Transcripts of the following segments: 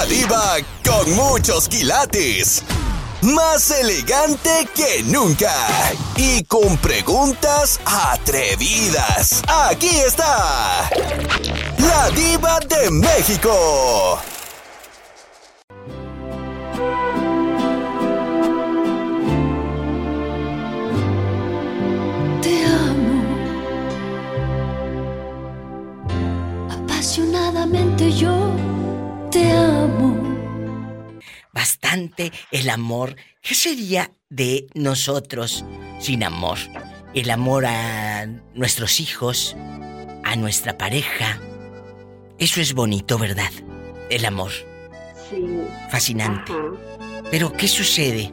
La diva con muchos quilates. Más elegante que nunca. Y con preguntas atrevidas. Aquí está. La diva de México. Te amo. Apasionadamente yo te amo. Bastante el amor. ¿Qué sería de nosotros sin amor? El amor a nuestros hijos, a nuestra pareja. Eso es bonito, ¿verdad? El amor. Sí. Fascinante. Ajá. Pero ¿qué sucede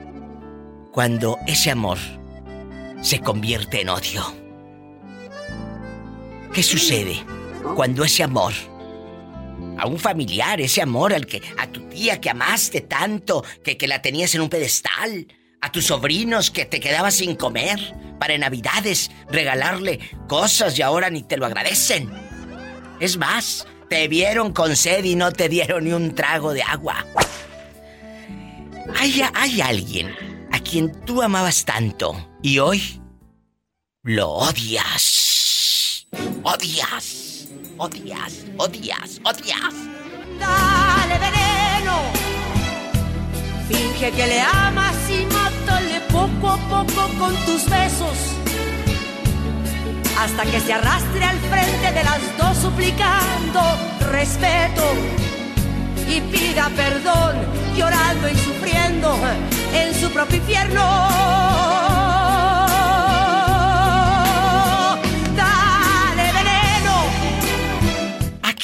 cuando ese amor se convierte en odio? ¿Qué sucede cuando ese amor a un familiar, ese amor al que a tu tía que amaste tanto, que, que la tenías en un pedestal, a tus sobrinos que te quedabas sin comer para Navidades regalarle cosas y ahora ni te lo agradecen? Es más, te vieron con sed y no te dieron ni un trago de agua. Hay, hay alguien a quien tú amabas tanto y hoy lo odias. Odias. Odias. Odias. Odias. Dale veneno. Finge que le amas y mátale poco a poco con tus besos. Hasta que se arrastre al frente de las dos suplicando respeto. Y pida perdón, llorando y sufriendo en su propio infierno.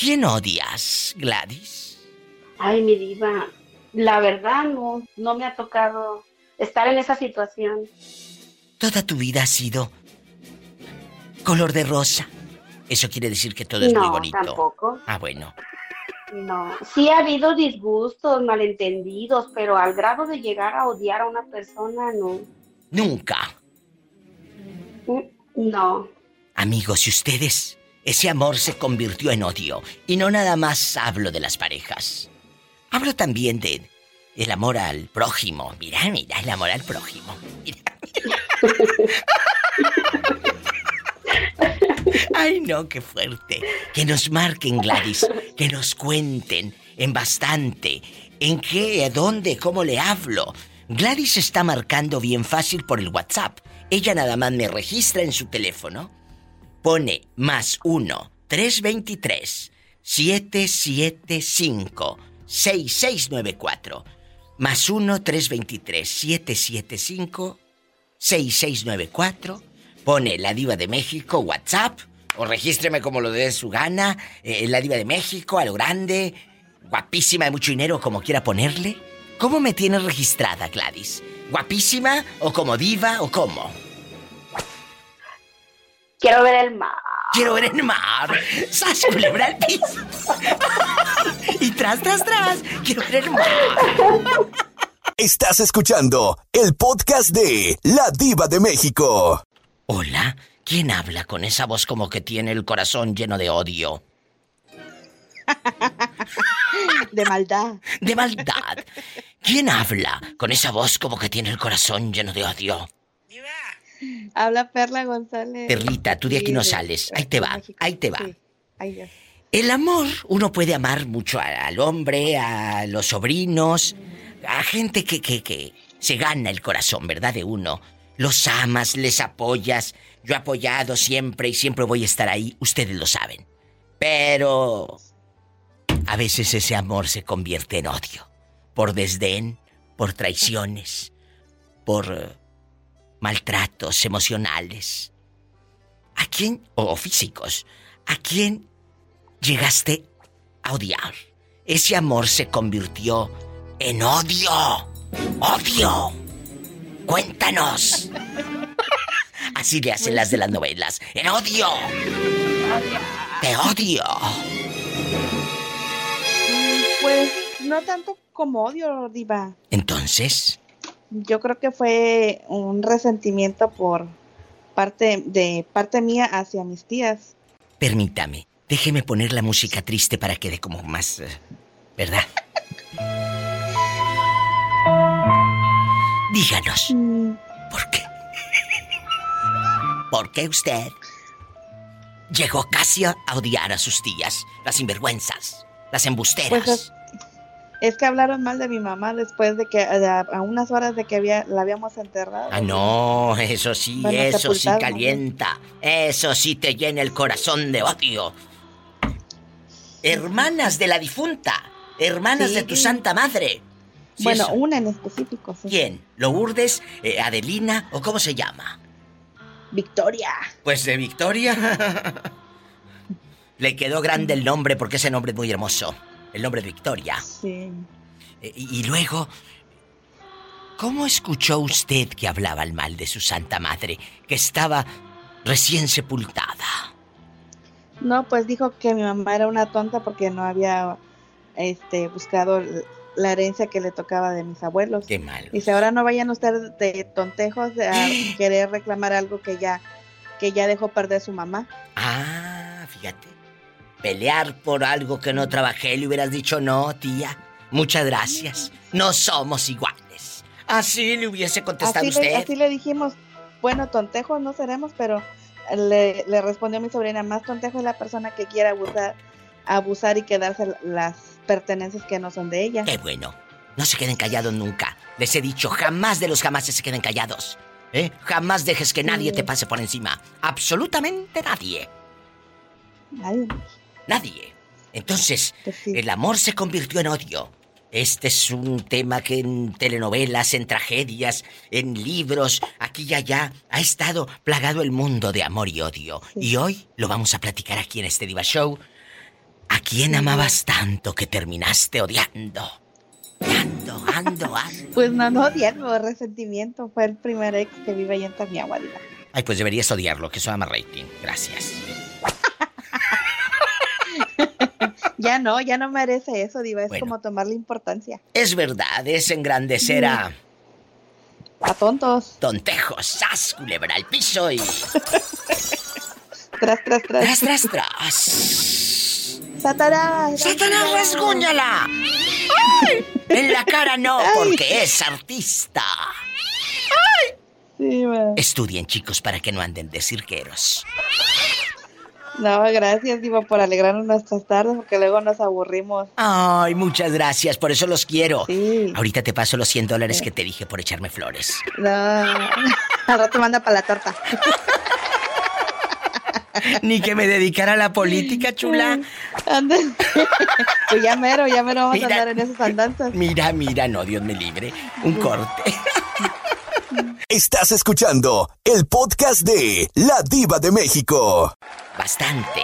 Quién odias, Gladys? Ay, mi diva, la verdad no, no me ha tocado estar en esa situación. Toda tu vida ha sido color de rosa. Eso quiere decir que todo es muy bonito. tampoco. Ah, bueno. No, sí ha habido disgustos, malentendidos, pero al grado de llegar a odiar a una persona, no. Nunca. Mm, No. Amigos, si ustedes, ese amor se convirtió en odio. Y no nada más hablo de las parejas. Hablo también de el amor al prójimo. Mira, mira, el amor al prójimo. Mira. Ay, no, qué fuerte. Que nos marquen, Gladys. Que nos cuenten en bastante. ¿En qué, dónde, cómo le hablo? Gladys está marcando bien fácil por el WhatsApp. Ella nada más me registra en su teléfono. Pone más uno, 323, 775, 6694. Más uno, 323, 775, 6694. Pone la diva de México, WhatsApp, o regístreme como lo dé su gana, eh, la diva de México, a lo grande, guapísima de mucho dinero, como quiera ponerle. ¿Cómo me tiene registrada, Gladys? ¿Guapísima o como diva o cómo? Quiero ver el mar. Quiero ver el mar. ¡Sas, culebra al piso! y tras, tras, tras, quiero ver el mar. Estás escuchando el podcast de La Diva de México. Hola, ¿quién habla con esa voz como que tiene el corazón lleno de odio? De maldad. De maldad. ¿Quién habla con esa voz como que tiene el corazón lleno de odio? Habla Perla González. Perlita, tú de aquí Sí, no sales. Ahí te va, México. ahí te va. Sí. Ay, Dios. El amor, uno puede amar mucho al hombre, a los sobrinos, a gente que, que, que se gana el corazón, ¿verdad? De uno. Los amas, les apoyas. Yo he apoyado siempre y siempre voy a estar ahí, ustedes lo saben. Pero a veces ese amor se convierte en odio. Por desdén, por traiciones, por maltratos emocionales. ¿A quién? O, físicos. ¿A quién llegaste a odiar? Ese amor se convirtió en odio. ¡Odio! Cuéntanos. Así le hacen las de las novelas. ¡En odio! ¡Te odio! Pues no tanto como odio, Diva. Entonces, yo creo que fue un resentimiento por parte de parte mía hacia mis tías. Permítame, déjeme poner la música triste para que quede como más, eh, ¿verdad? Díganos. Mm. ¿Por qué? ¿Por qué usted llegó casi a odiar a sus tías, las sinvergüenzas, las embusteras? Pues es que hablaron mal de mi mamá después de que a, a unas horas de que había, la habíamos enterrado. Ah, no, eso sí, Bueno, eso sí calienta. Eso sí te llena el corazón de odio. Hermanas de la difunta. Hermanas Sí. de tu santa madre. Sí, bueno, eso. una en específico. sí. ¿Quién? ¿Lourdes? Eh, ¿Adelina? ¿O cómo se llama? Victoria. Pues de Victoria. Le quedó grande el nombre porque ese nombre es muy hermoso. El nombre de Victoria. Sí. Eh, y, y luego, ¿cómo escuchó usted que hablaba el mal de su santa madre, que estaba recién sepultada? No, pues dijo que mi mamá era una tonta porque no había este buscado la herencia que le tocaba de mis abuelos. Qué malo. Dice, ahora no vayan ustedes de tontejos de a querer reclamar algo que ya que ya dejó perder su mamá. Ah, fíjate. Pelear por algo que no trabajé, le hubieras dicho no, tía. Muchas gracias. No somos iguales. Así le hubiese contestado Así usted. le, así le dijimos, bueno, tontejos no seremos, pero le, le respondió mi sobrina, más tontejo es la persona que quiera abusar, abusar y quedarse las pertenencias que no son de ella. Qué bueno. No se queden callados nunca. Les he dicho, jamás de los jamás se queden callados. ¿Eh? Jamás dejes que nadie Sí. te pase por encima. Absolutamente nadie. Ay, Nadie. Entonces, el amor se convirtió en odio. Este es un tema que en telenovelas, en tragedias, en libros, aquí y allá, ha estado plagado el mundo de amor y odio. Y hoy lo vamos a platicar aquí en este Diva Show. ¿A quién amabas tanto que terminaste odiando? Ando, ando, ando. Pues no, no odiarlo, resentimiento. Fue el primer ex que vive ahí en Tamiagua. Ay, pues deberías odiarlo, que eso ama rating. Gracias. Ya no, ya no merece eso, diva. Es Bueno. como tomarle importancia. Es verdad, es engrandecer a A tontos. tontejos, sas, culebra al piso y... Tras, tras, tras. ¡Tras, tras, tras! Satanás. ¡Satanás, rasguñala! ¡Ay! En la cara no, porque es artista. Sí, ma. Estudien, chicos, para que no anden de cirqueros. No, gracias, diva, por alegrarnos nuestras tardes, porque luego nos aburrimos. Ay, muchas gracias, por eso los quiero. Sí. Ahorita te paso los 100 dólares que te dije por echarme flores. No. Al rato manda para la torta. Ni que me dedicara a la política, chula. Pues ya mero, ya mero vamos Mira. a andar en esas andanzas. Mira, mira, no, Dios me libre. Un corte. Estás escuchando el podcast de La Diva de México. Bastante.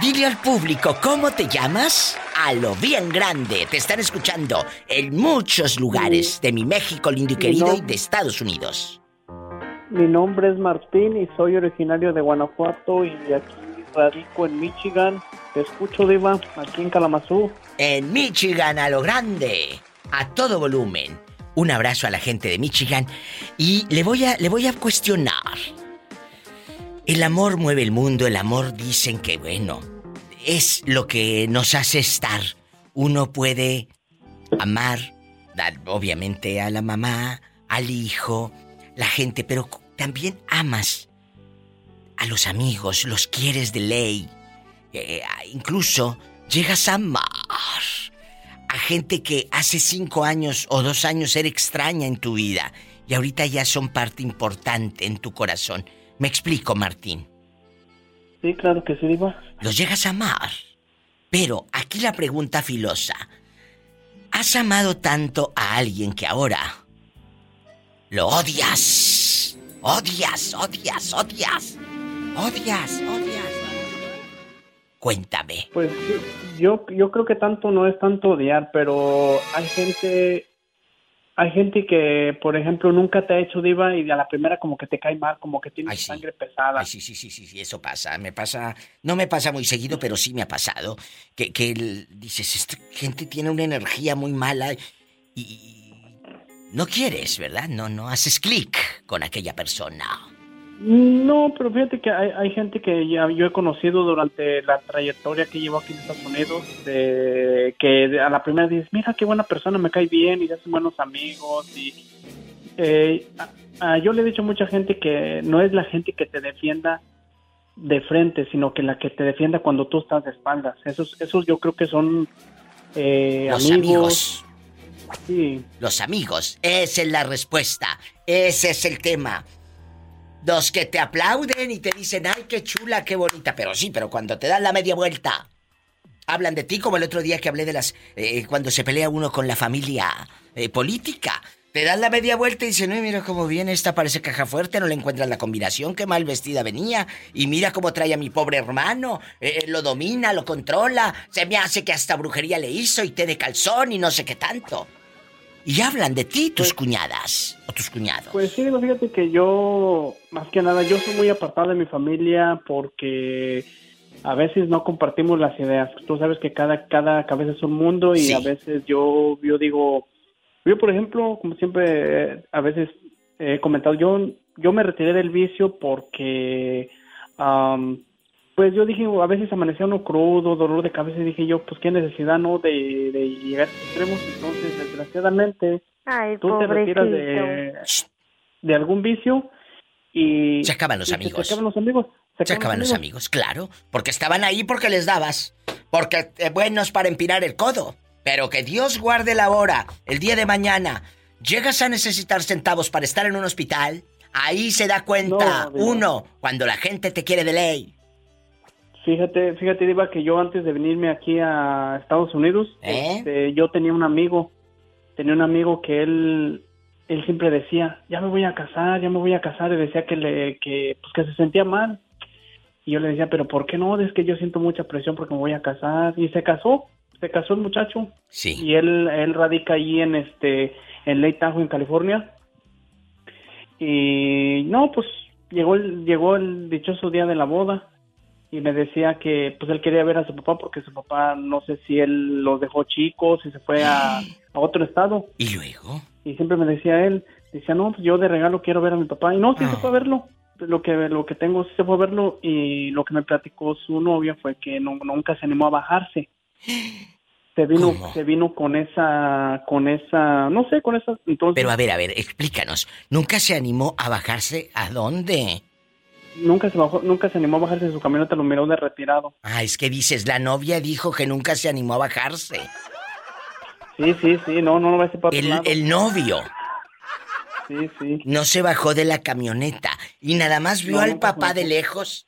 Dile al público cómo te llamas a lo bien grande. Te están escuchando en muchos lugares de mi México lindo y querido No. y de Estados Unidos. Mi nombre es Martín y soy originario de Guanajuato y aquí radico en Michigan. Te escucho, Diva, aquí en Kalamazoo. En Michigan a lo grande, a todo volumen. Un abrazo a la gente de Michigan y le voy a le voy a cuestionar. El amor mueve el mundo, el amor dicen que bueno, es lo que nos hace estar. Uno puede amar, obviamente a la mamá, al hijo, la gente, pero también amas a los amigos, los quieres de ley. Eh, incluso llegas a amar a gente que hace cinco años o dos años era extraña en tu vida y ahorita ya son parte importante en tu corazón. Me explico, Martín. Sí, claro que sí, Diva. Los llegas a amar. Pero aquí la pregunta filosa. ¿Has amado tanto a alguien que ahora lo odias? Odias, odias, odias. Odias, odias. Cuéntame. Pues yo, yo creo que tanto no es tanto odiar, pero hay gente, hay gente que, por ejemplo, nunca te ha hecho diva y a la primera como que te cae mal, como que sí. sangre pesada. Ay, sí, sí, sí, sí, sí, eso pasa. Me pasa, no me pasa muy seguido, pero sí me ha pasado. Que, que el- dices, esta gente tiene una energía muy mala y, y no quieres, ¿verdad? No, no haces clic con aquella persona. No, pero fíjate que hay, hay gente que ya yo he conocido durante la trayectoria que llevo aquí en Estados Unidos, de, que a la primera dices, mira qué buena persona, me cae bien y ya son buenos amigos y, eh, yo le he dicho a mucha gente que no es la gente que te defienda de frente, sino que la que te defienda cuando tú estás de espaldas. Esos, esos yo creo que son eh, Los amigos. amigos. Sí, Los amigos. Esa es la respuesta. Ese es el tema. Los que te aplauden y te dicen, ay, qué chula, qué bonita. Pero sí, pero cuando te dan la media vuelta, hablan de ti como el otro día que hablé de las... eh, cuando se pelea uno con la familia eh, política. Te dan la media vuelta y dicen, ay, mira cómo viene esta, parece caja fuerte, no le encuentras la combinación, qué mal vestida venía. Y mira cómo trae a mi pobre hermano, eh, lo domina, lo controla, se me hace que hasta brujería le hizo y té de calzón y no sé qué tanto. Y hablan de ti tus cuñadas o tus cuñados. Pues sí, fíjate que yo, más que nada, yo soy muy apartado de mi familia porque a veces no compartimos las ideas. Tú sabes que cada, cada cabeza es un mundo y Sí. a veces yo, yo digo, yo por ejemplo, como siempre, eh, a veces he comentado, yo, yo me retiré del vicio porque, am, pues yo dije, a veces amanecía uno crudo, dolor de cabeza y dije yo, pues qué necesidad, ¿no? De, de llegar a extremos. Entonces, desgraciadamente, Ay, tú te retiras pobrecito. de, de algún vicio y... Se acaban los y amigos. Se acaban los amigos. Se acaban los amigos, claro. Porque estaban ahí porque les dabas. Porque eh, buenos para empinar el codo. Pero que Dios guarde la hora, el día de mañana. Llegas a necesitar centavos para estar en un hospital. Ahí se da cuenta No, uno cuando la gente te quiere de ley. Fíjate, fíjate, Diva, que yo antes de venirme aquí a Estados Unidos, ¿Eh? este, yo tenía un amigo, tenía un amigo que él, él siempre decía, ya me voy a casar, ya me voy a casar, y decía que le, que, pues que se sentía mal. Y yo le decía, pero ¿por qué no? Es que yo siento mucha presión porque me voy a casar. Y se casó, se casó el muchacho. Sí. y él él radica allí en este en Lake Tahoe en California y no pues llegó el llegó el dichoso día de la boda y me decía que pues él quería ver a su papá porque su papá no sé si él los dejó chicos y se fue a, a otro estado ¿Y luego? y siempre me decía él decía no pues yo de regalo quiero ver a mi papá y no sí Ah. se fue a verlo lo que lo que tengo sí se fue a verlo y lo que me platicó su novia fue que no- nunca se animó a bajarse se vino ¿Cómo? se vino con esa con esa no sé con esa entonces Pero a ver, a ver, explícanos. ¿Nunca se animó a bajarse a dónde? Nunca se bajó nunca se animó a bajarse de su camioneta lo miró de retirado Ah, es que dices, la novia dijo que nunca se animó a bajarse. sí sí sí no no no va a ser para El, lado. el novio sí sí no se bajó de la camioneta y nada más vio No, al papá de lejos.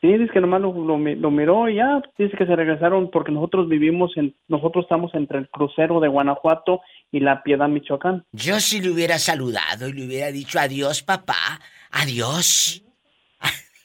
sí dice que nomás lo, lo, lo miró y ya dice que se regresaron porque nosotros vivimos en nosotros estamos entre el crucero de Guanajuato y la Piedad Michoacán Yo si le hubiera saludado y le hubiera dicho adiós, papá, adiós.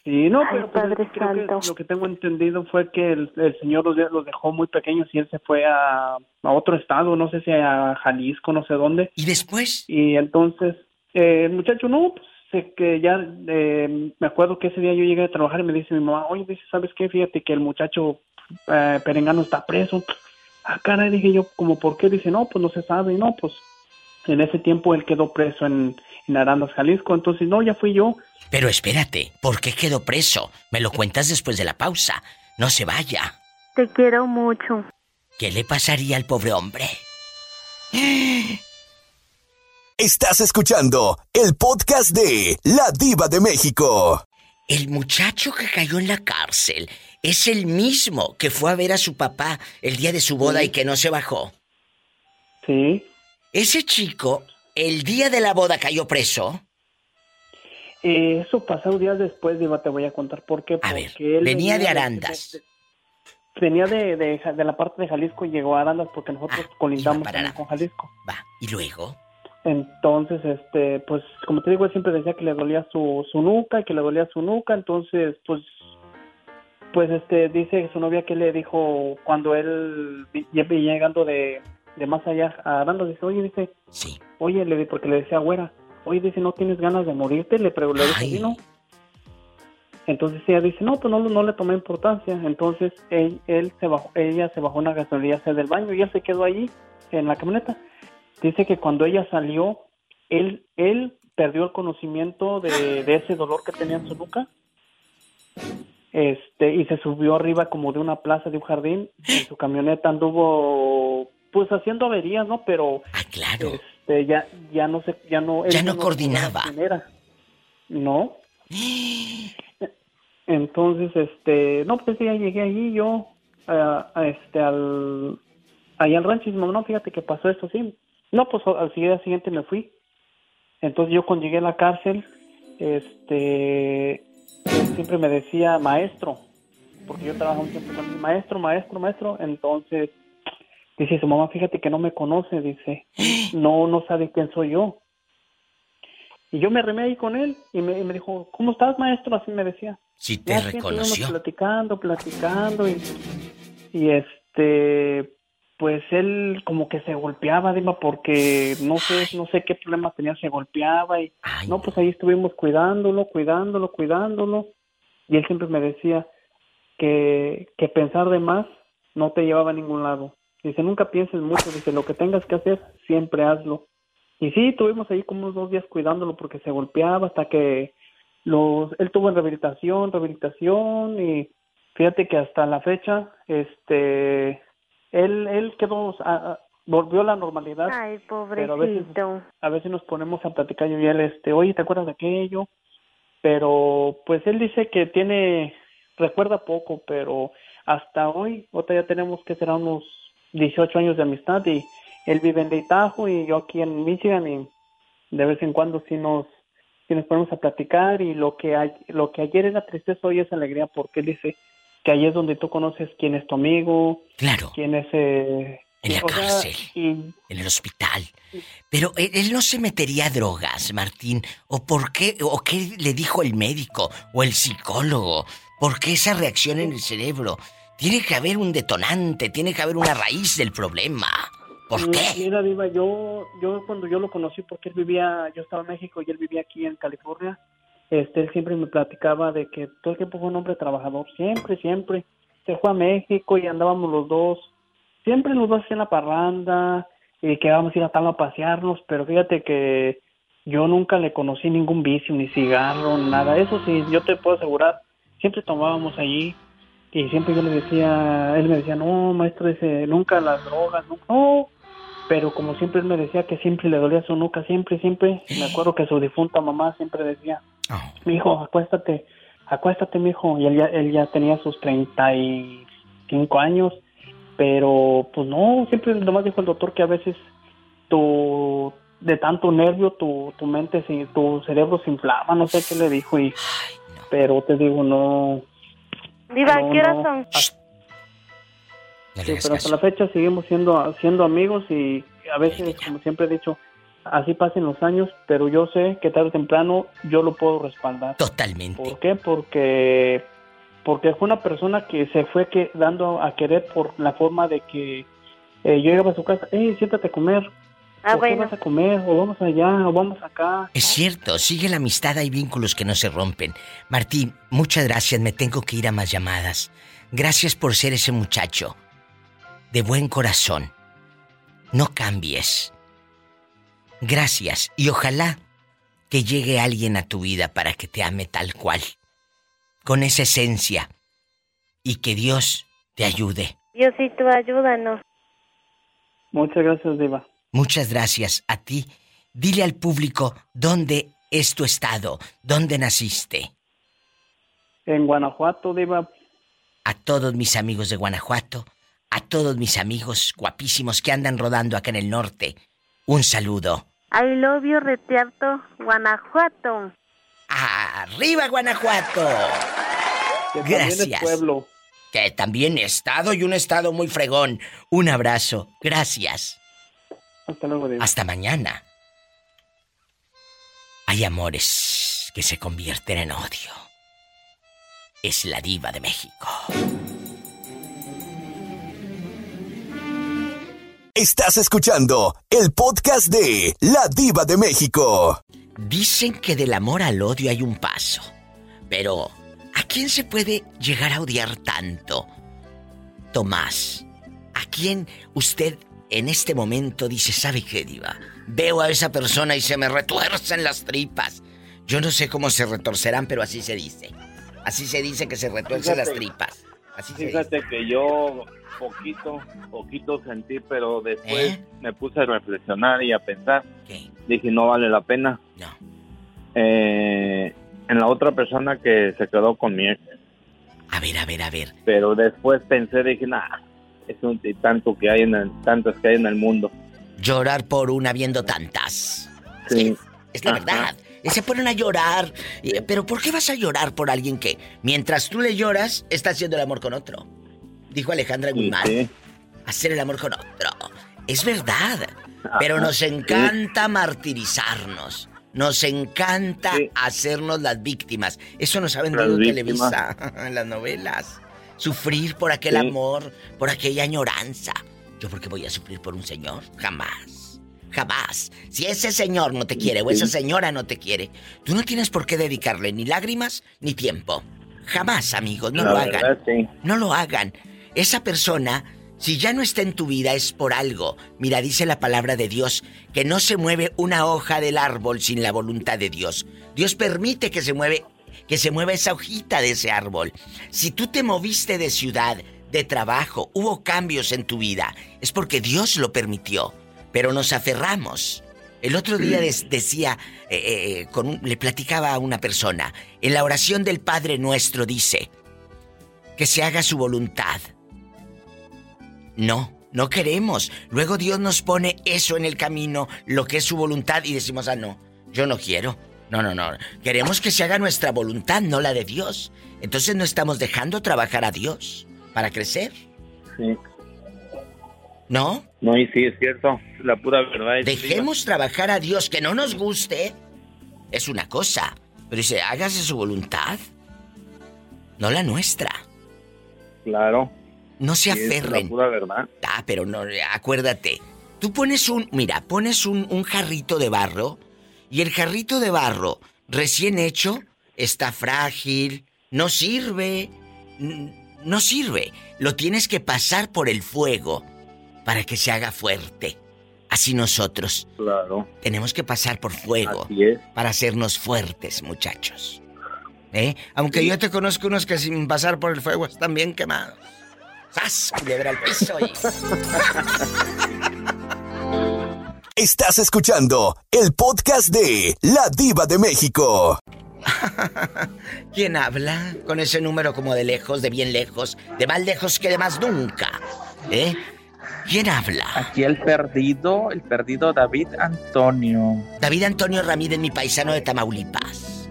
Sí, no, Ay, pero pues, Padre creo que lo que tengo entendido fue que el, el señor los, los dejó muy pequeños y él se fue a, a otro estado, no sé si a Jalisco, no sé dónde. ¿Y después? Y entonces, eh, el muchacho, no, pues sé que ya, eh, me acuerdo que ese día yo llegué a trabajar y me dice mi mamá, oye, dice, ¿sabes qué? Fíjate que el muchacho eh, Perengano está preso. Ah, caray, dije yo, como por qué? Dice, no, pues no se sabe, no, pues en ese tiempo él quedó preso en, en Arandas, Jalisco, entonces, no, ya fui yo. Pero espérate, ¿por qué quedó preso? Me lo cuentas después de la pausa. No se vaya. Te quiero mucho. ¿Qué le pasaría al pobre hombre? Estás escuchando el podcast de La Diva de México. El muchacho que cayó en la cárcel es el mismo que fue a ver a su papá el día de su boda y que no se bajó. Sí. Ese chico, el día de la boda cayó preso. Eh, eso pasó días después, Diva, te voy a contar por qué. A ver, él venía de Arandas. de- venía de, de, la parte de Jalisco y llegó a Arandas porque nosotros Ah, colindamos con Jalisco. Va, y luego. Entonces, este, pues, como te digo, él siempre decía que le dolía su, su nuca y que le dolía su nuca. Entonces, pues, pues, este, dice su novia que le dijo cuando él llegando de, de más allá a Arandas, dice, oye, dice, Sí. oye, le porque le decía, güera, oye, dice, ¿no tienes ganas de morirte? Le pregunté, sí, ¿no? Entonces ella dice, no, pues no, no le tomé importancia. Entonces él, él se bajó, ella se bajó una gasolinera a hacer del baño y él se quedó allí en la camioneta. Dice que cuando ella salió, él, él perdió el conocimiento de, de ese dolor que tenía en su nuca. Este, y se subió arriba como de una plaza, de un jardín. En su camioneta anduvo, pues haciendo averías, ¿no? Pero Ah, claro. este, ya, ya no sé, ya no. Ya no no coordinaba. era. No. Entonces, este, no, pues ya llegué allí yo, a, a este, al, ahí al rancho y dice, no, fíjate que pasó esto, sí. No, pues al día siguiente me fui. Entonces yo cuando llegué a la cárcel, este, él siempre me decía maestro, porque yo trabajaba siempre con él, maestro, maestro, maestro. Entonces, dice su mamá, fíjate que no me conoce, dice, no, no sabe quién soy yo. Y yo me arremé ahí con él y me, y me dijo, ¿cómo estás, maestro? Así me decía. Si te Ya reconoció. platicando, platicando y, y este, pues él como que se golpeaba, Dima, porque no sé, no sé qué problema tenía, se golpeaba y Ay, no, pues ahí estuvimos cuidándolo, cuidándolo, cuidándolo y él siempre me decía que, que pensar de más no te llevaba a ningún lado. Dice, nunca pienses mucho, dice, lo que tengas que hacer, siempre hazlo. Y sí, estuvimos ahí como unos dos días cuidándolo porque se golpeaba hasta que los, él tuvo en rehabilitación, rehabilitación y fíjate que hasta la fecha, este, él, él quedó, a- a- volvió a la normalidad. Ay, Pero a veces- pobrecito. A veces nos ponemos a platicar yo y él, este, oye, ¿te acuerdas de aquello? Pero, pues él dice que tiene, recuerda poco, pero hasta hoy, otra ya tenemos que será unos 18 años de amistad y él vive en Idaho y yo aquí en Michigan y de vez en cuando sí nos, sí nos ponemos a platicar y lo que, hay, lo que ayer era tristeza hoy es alegría porque él dice que ahí es donde tú conoces quién es tu amigo, Claro, quién es... Eh, En la sea, cárcel. y en el hospital. Pero él, él no se metería a drogas, Martín. ¿O por qué? ¿O qué le dijo el médico? ¿O el psicólogo? ¿Por qué esa reacción en el cerebro? Tiene que haber un detonante, tiene que haber una raíz del problema. ¿Por qué? Mira, Diva, yo, yo cuando yo lo conocí, porque él vivía, yo estaba en México y él vivía aquí en California, este, él siempre me platicaba de que todo el tiempo fue un hombre trabajador, siempre, siempre. Se fue a México y andábamos los dos, siempre los dos en la parranda, y que íbamos a ir a tal a pasearnos, pero fíjate que yo nunca le conocí ningún vicio, ni cigarro, nada. Eso sí, yo te puedo asegurar, siempre tomábamos allí y siempre yo le decía, él me decía, no, maestro, dice, nunca las drogas, nunca, no, pero como siempre él me decía que siempre le dolía su nuca, siempre, siempre, me acuerdo que su difunta mamá siempre decía, Oh, mi hijo, acuéstate, acuéstate, mi hijo, y él ya, él ya tenía sus 35 años, pero pues no, siempre nomás dijo el doctor que a veces tu, de tanto nervio, tu, tu mente, tu cerebro se inflama, no sé qué le dijo, y, ay, no. pero te digo, no, Diva, No, ¿qué horas no. son? Sí, pero hasta la fecha seguimos siendo, siendo amigos y a veces, como siempre he dicho, así pasen los años, pero yo sé que tarde o temprano yo lo puedo respaldar. Totalmente. ¿Por qué? Porque porque fue una persona que se fue que, dando a querer por la forma de que eh, yo llegaba a su casa, hey, siéntate a comer, Ah, ¿o qué vas a comer? O vamos allá, o vamos acá. Es cierto, sigue la amistad, hay vínculos que no se rompen. Martín, muchas gracias, me tengo que ir a más llamadas. Gracias por ser ese muchacho de buen corazón. No cambies. Gracias y ojalá que llegue alguien a tu vida para que te ame tal cual, con esa esencia, y que Dios te ayude. Diosito, ayúdanos. Muchas gracias, Diva. Muchas gracias a ti. Dile al público dónde es tu estado, dónde naciste. En Guanajuato, Diva, a todos mis amigos de Guanajuato, a todos mis amigos guapísimos que andan rodando acá en el norte, un saludo. I love you, Retiarto, Guanajuato. ¡Arriba Guanajuato! que también es Gracias. pueblo. Que también estado y un estado muy fregón. Un abrazo. Gracias. Hasta luego, Diva. Hasta mañana. Hay amores que se convierten en odio. Es la diva de México. Estás escuchando el podcast de La Diva de México. Dicen que del amor al odio hay un paso. Pero, ¿a quién se puede llegar a odiar tanto? Tomás, ¿a quién usted en este momento dice, ¿sabe qué, Diva? Veo a esa persona y se me retuercen las tripas. Yo no sé cómo se retorcerán, pero así se dice. Así se dice que se retuercen las Fíjate. tripas. Así se dice. Fíjate que yo poquito, poquito sentí, pero después ¿Eh? me puse a reflexionar y a pensar. ¿Qué? Dije, no vale la pena. No. Eh, en la otra persona que se quedó con mi ex. A ver, a ver, a ver. Pero después pensé, dije, nah, y tanto que hay en el, tantos que hay en el mundo. Llorar por una viendo tantas. Sí. Es la Ajá. verdad. Se ponen a llorar. Pero ¿por qué vas a llorar por alguien que, mientras tú le lloras, está haciendo el amor con otro? Dijo Alejandra Guzmán. sí. Hacer el amor con otro. Es verdad. Ajá, Pero nos sí. encanta martirizarnos. Nos encanta hacernos las víctimas. Eso nos ha vendido Las Televisa en las novelas. Sufrir por aquel Sí. amor, por aquella añoranza. ¿Yo por qué voy a sufrir por un señor? Jamás. Jamás. Si ese señor no te quiere o esa señora no te quiere, tú no tienes por qué dedicarle ni lágrimas ni tiempo. Jamás, amigos, no La lo verdad, hagan. sí. No lo hagan. Esa persona, si ya no está en tu vida, es por algo. Mira, dice la palabra de Dios que no se mueve una hoja del árbol sin la voluntad de Dios. Dios permite que se mueve, que se mueva esa hojita de ese árbol. Si tú te moviste de ciudad, de trabajo, hubo cambios en tu vida, es porque Dios lo permitió. Pero nos aferramos. El otro día decía, eh, eh, con un- le platicaba a una persona, en la oración del Padre Nuestro dice, que se haga su voluntad. No, no queremos. Luego Dios nos pone eso en el camino, lo que es su voluntad, y decimos, ah, no, yo no quiero. No, no, no. Queremos que se haga nuestra voluntad, no la de Dios. Entonces no estamos dejando trabajar a Dios para crecer, Sí. ¿no? No, y sí, es cierto. La pura verdad es Dejemos trabajar a Dios, que no nos guste, es una cosa. Pero dice, hágase su voluntad, no la nuestra. Claro. No se sí, es aferren. la pura verdad. Ah, pero no, acuérdate. Tú pones un, mira, pones un, un jarrito de barro y el jarrito de barro recién hecho está frágil, no sirve, no sirve. Lo tienes que pasar por el fuego para que se haga fuerte. Así nosotros Claro. tenemos que pasar por fuego para hacernos fuertes, muchachos. ¿Eh? Aunque yo te conozco unos que sin pasar por el fuego están bien quemados. ¡Sas! Culebra al piso y... Estás escuchando el podcast de La Diva de México. ¿Quién habla? Con ese número como de lejos, de bien lejos, de más lejos que de más nunca. ¿Eh? ¿Quién habla? Aquí el perdido, el perdido David Antonio, David Antonio Ramírez, mi paisano de Tamaulipas.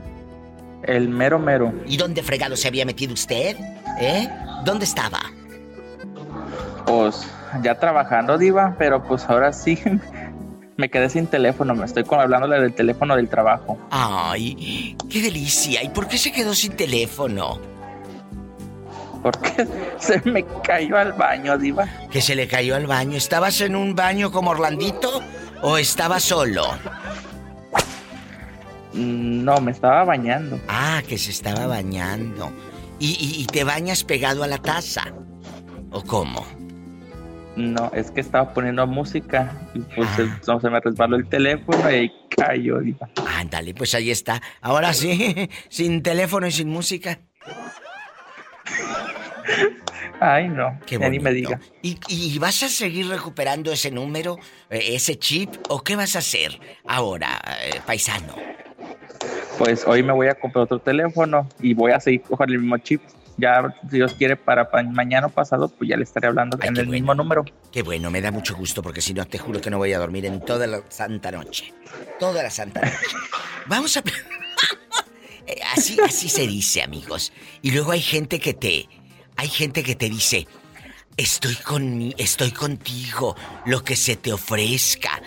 el mero mero. ¿Y dónde fregado se había metido usted? ¿Eh? ¿Dónde estaba? Pues ya trabajando, Diva, pero pues ahora sí me quedé sin teléfono, me estoy hablándole del teléfono del trabajo. Ay, qué delicia. ¿Y por qué se quedó sin teléfono? Porque se me cayó al baño, Diva. Que se le cayó al baño. ¿Estabas en un baño como Orlandito o estabas solo? Mm, No, me estaba bañando. Ah, que se estaba bañando. ¿Y, y- y te bañas pegado a la taza? ¿O cómo? No, es que estaba poniendo música y pues Ah. se, me resbaló el teléfono y cayó. Ándale, pues ahí está. Ahora sí, sin teléfono y sin música. Ay, no, Qué ni me diga. ¿Y, y vas a seguir recuperando ese número, eh, ese chip? ¿O qué vas a hacer ahora, eh, paisano? Pues hoy me voy a comprar otro teléfono y voy a seguir con el mismo chip. Ya, si Dios quiere, para pa- mañana o pasado, pues ya le estaré hablando Ay, en el bueno. mismo número. Qué bueno, me da mucho gusto porque si no te juro que no voy a dormir en toda la santa noche. Toda la santa noche. Vamos a... Eh, así, así se dice, amigos. Y luego hay gente que te... Hay gente que te dice, estoy con mi, estoy contigo, lo que se te ofrezca.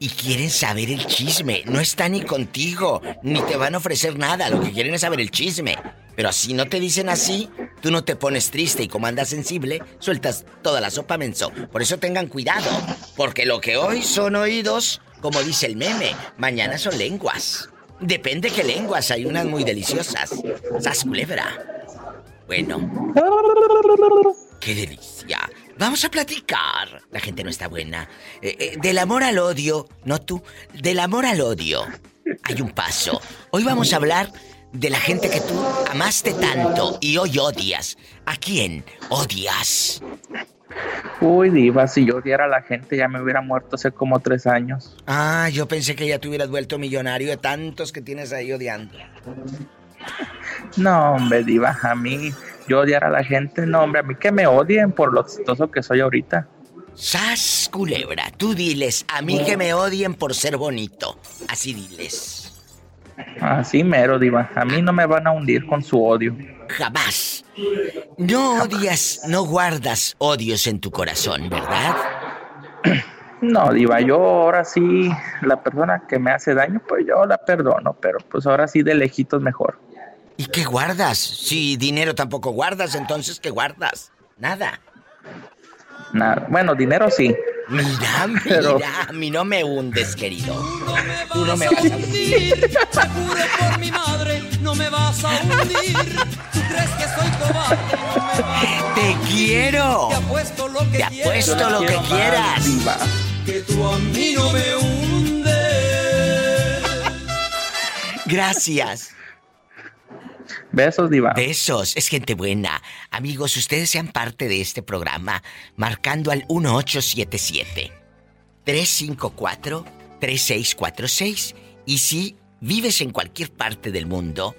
Y quieren saber el chisme. No está ni contigo, ni te van a ofrecer nada. Lo que quieren es saber el chisme. Pero si no te dicen así, tú no te pones triste y como andas sensible, sueltas toda la sopa menso. Por eso tengan cuidado, porque lo que hoy son oídos, como dice el meme, mañana son lenguas. Depende qué lenguas, hay unas muy deliciosas. Sas culebra. Bueno, qué delicia. Vamos a platicar. La gente no está buena. Eh, eh, del amor al odio, no tú, del amor al odio. Hay un paso. Hoy vamos a hablar de la gente que tú amaste tanto y hoy odias. ¿A quién odias? Uy, diva, si yo odiara a la gente ya me hubiera muerto hace como tres años. Ah, yo pensé que ya te hubieras vuelto millonario de tantos que tienes ahí odiando. No, hombre, diva, a mí yo odiar a la gente, no, hombre, a mí que me odien por lo exitoso que soy ahorita. Sas, culebra, tú diles, a mí que me odien por ser bonito. Así diles. Así mero, diva, a mí no me van a hundir con su odio. Jamás. No odias, no guardas odios en tu corazón, ¿verdad? No, Diva, yo ahora sí, la persona que me hace daño, pues yo la perdono, pero pues ahora sí de lejitos mejor. ¿Y qué guardas? Si dinero tampoco guardas, entonces ¿qué guardas? Nada. Nada. Bueno, dinero sí. Mira, mira, a mí no me hundes, querido. Tú no me vas a hundir. por mi madre, no me vas a hundir. ¿Tú crees que soy cobarde? Te quiero. Te apuesto lo que Te apuesto lo que quieras. Que tú a mí no me hundes. Gracias. Besos, Diva. Besos, es gente buena. Amigos, ustedes sean parte de este programa marcando al 1877 354 3646 y si vives en cualquier parte del mundo,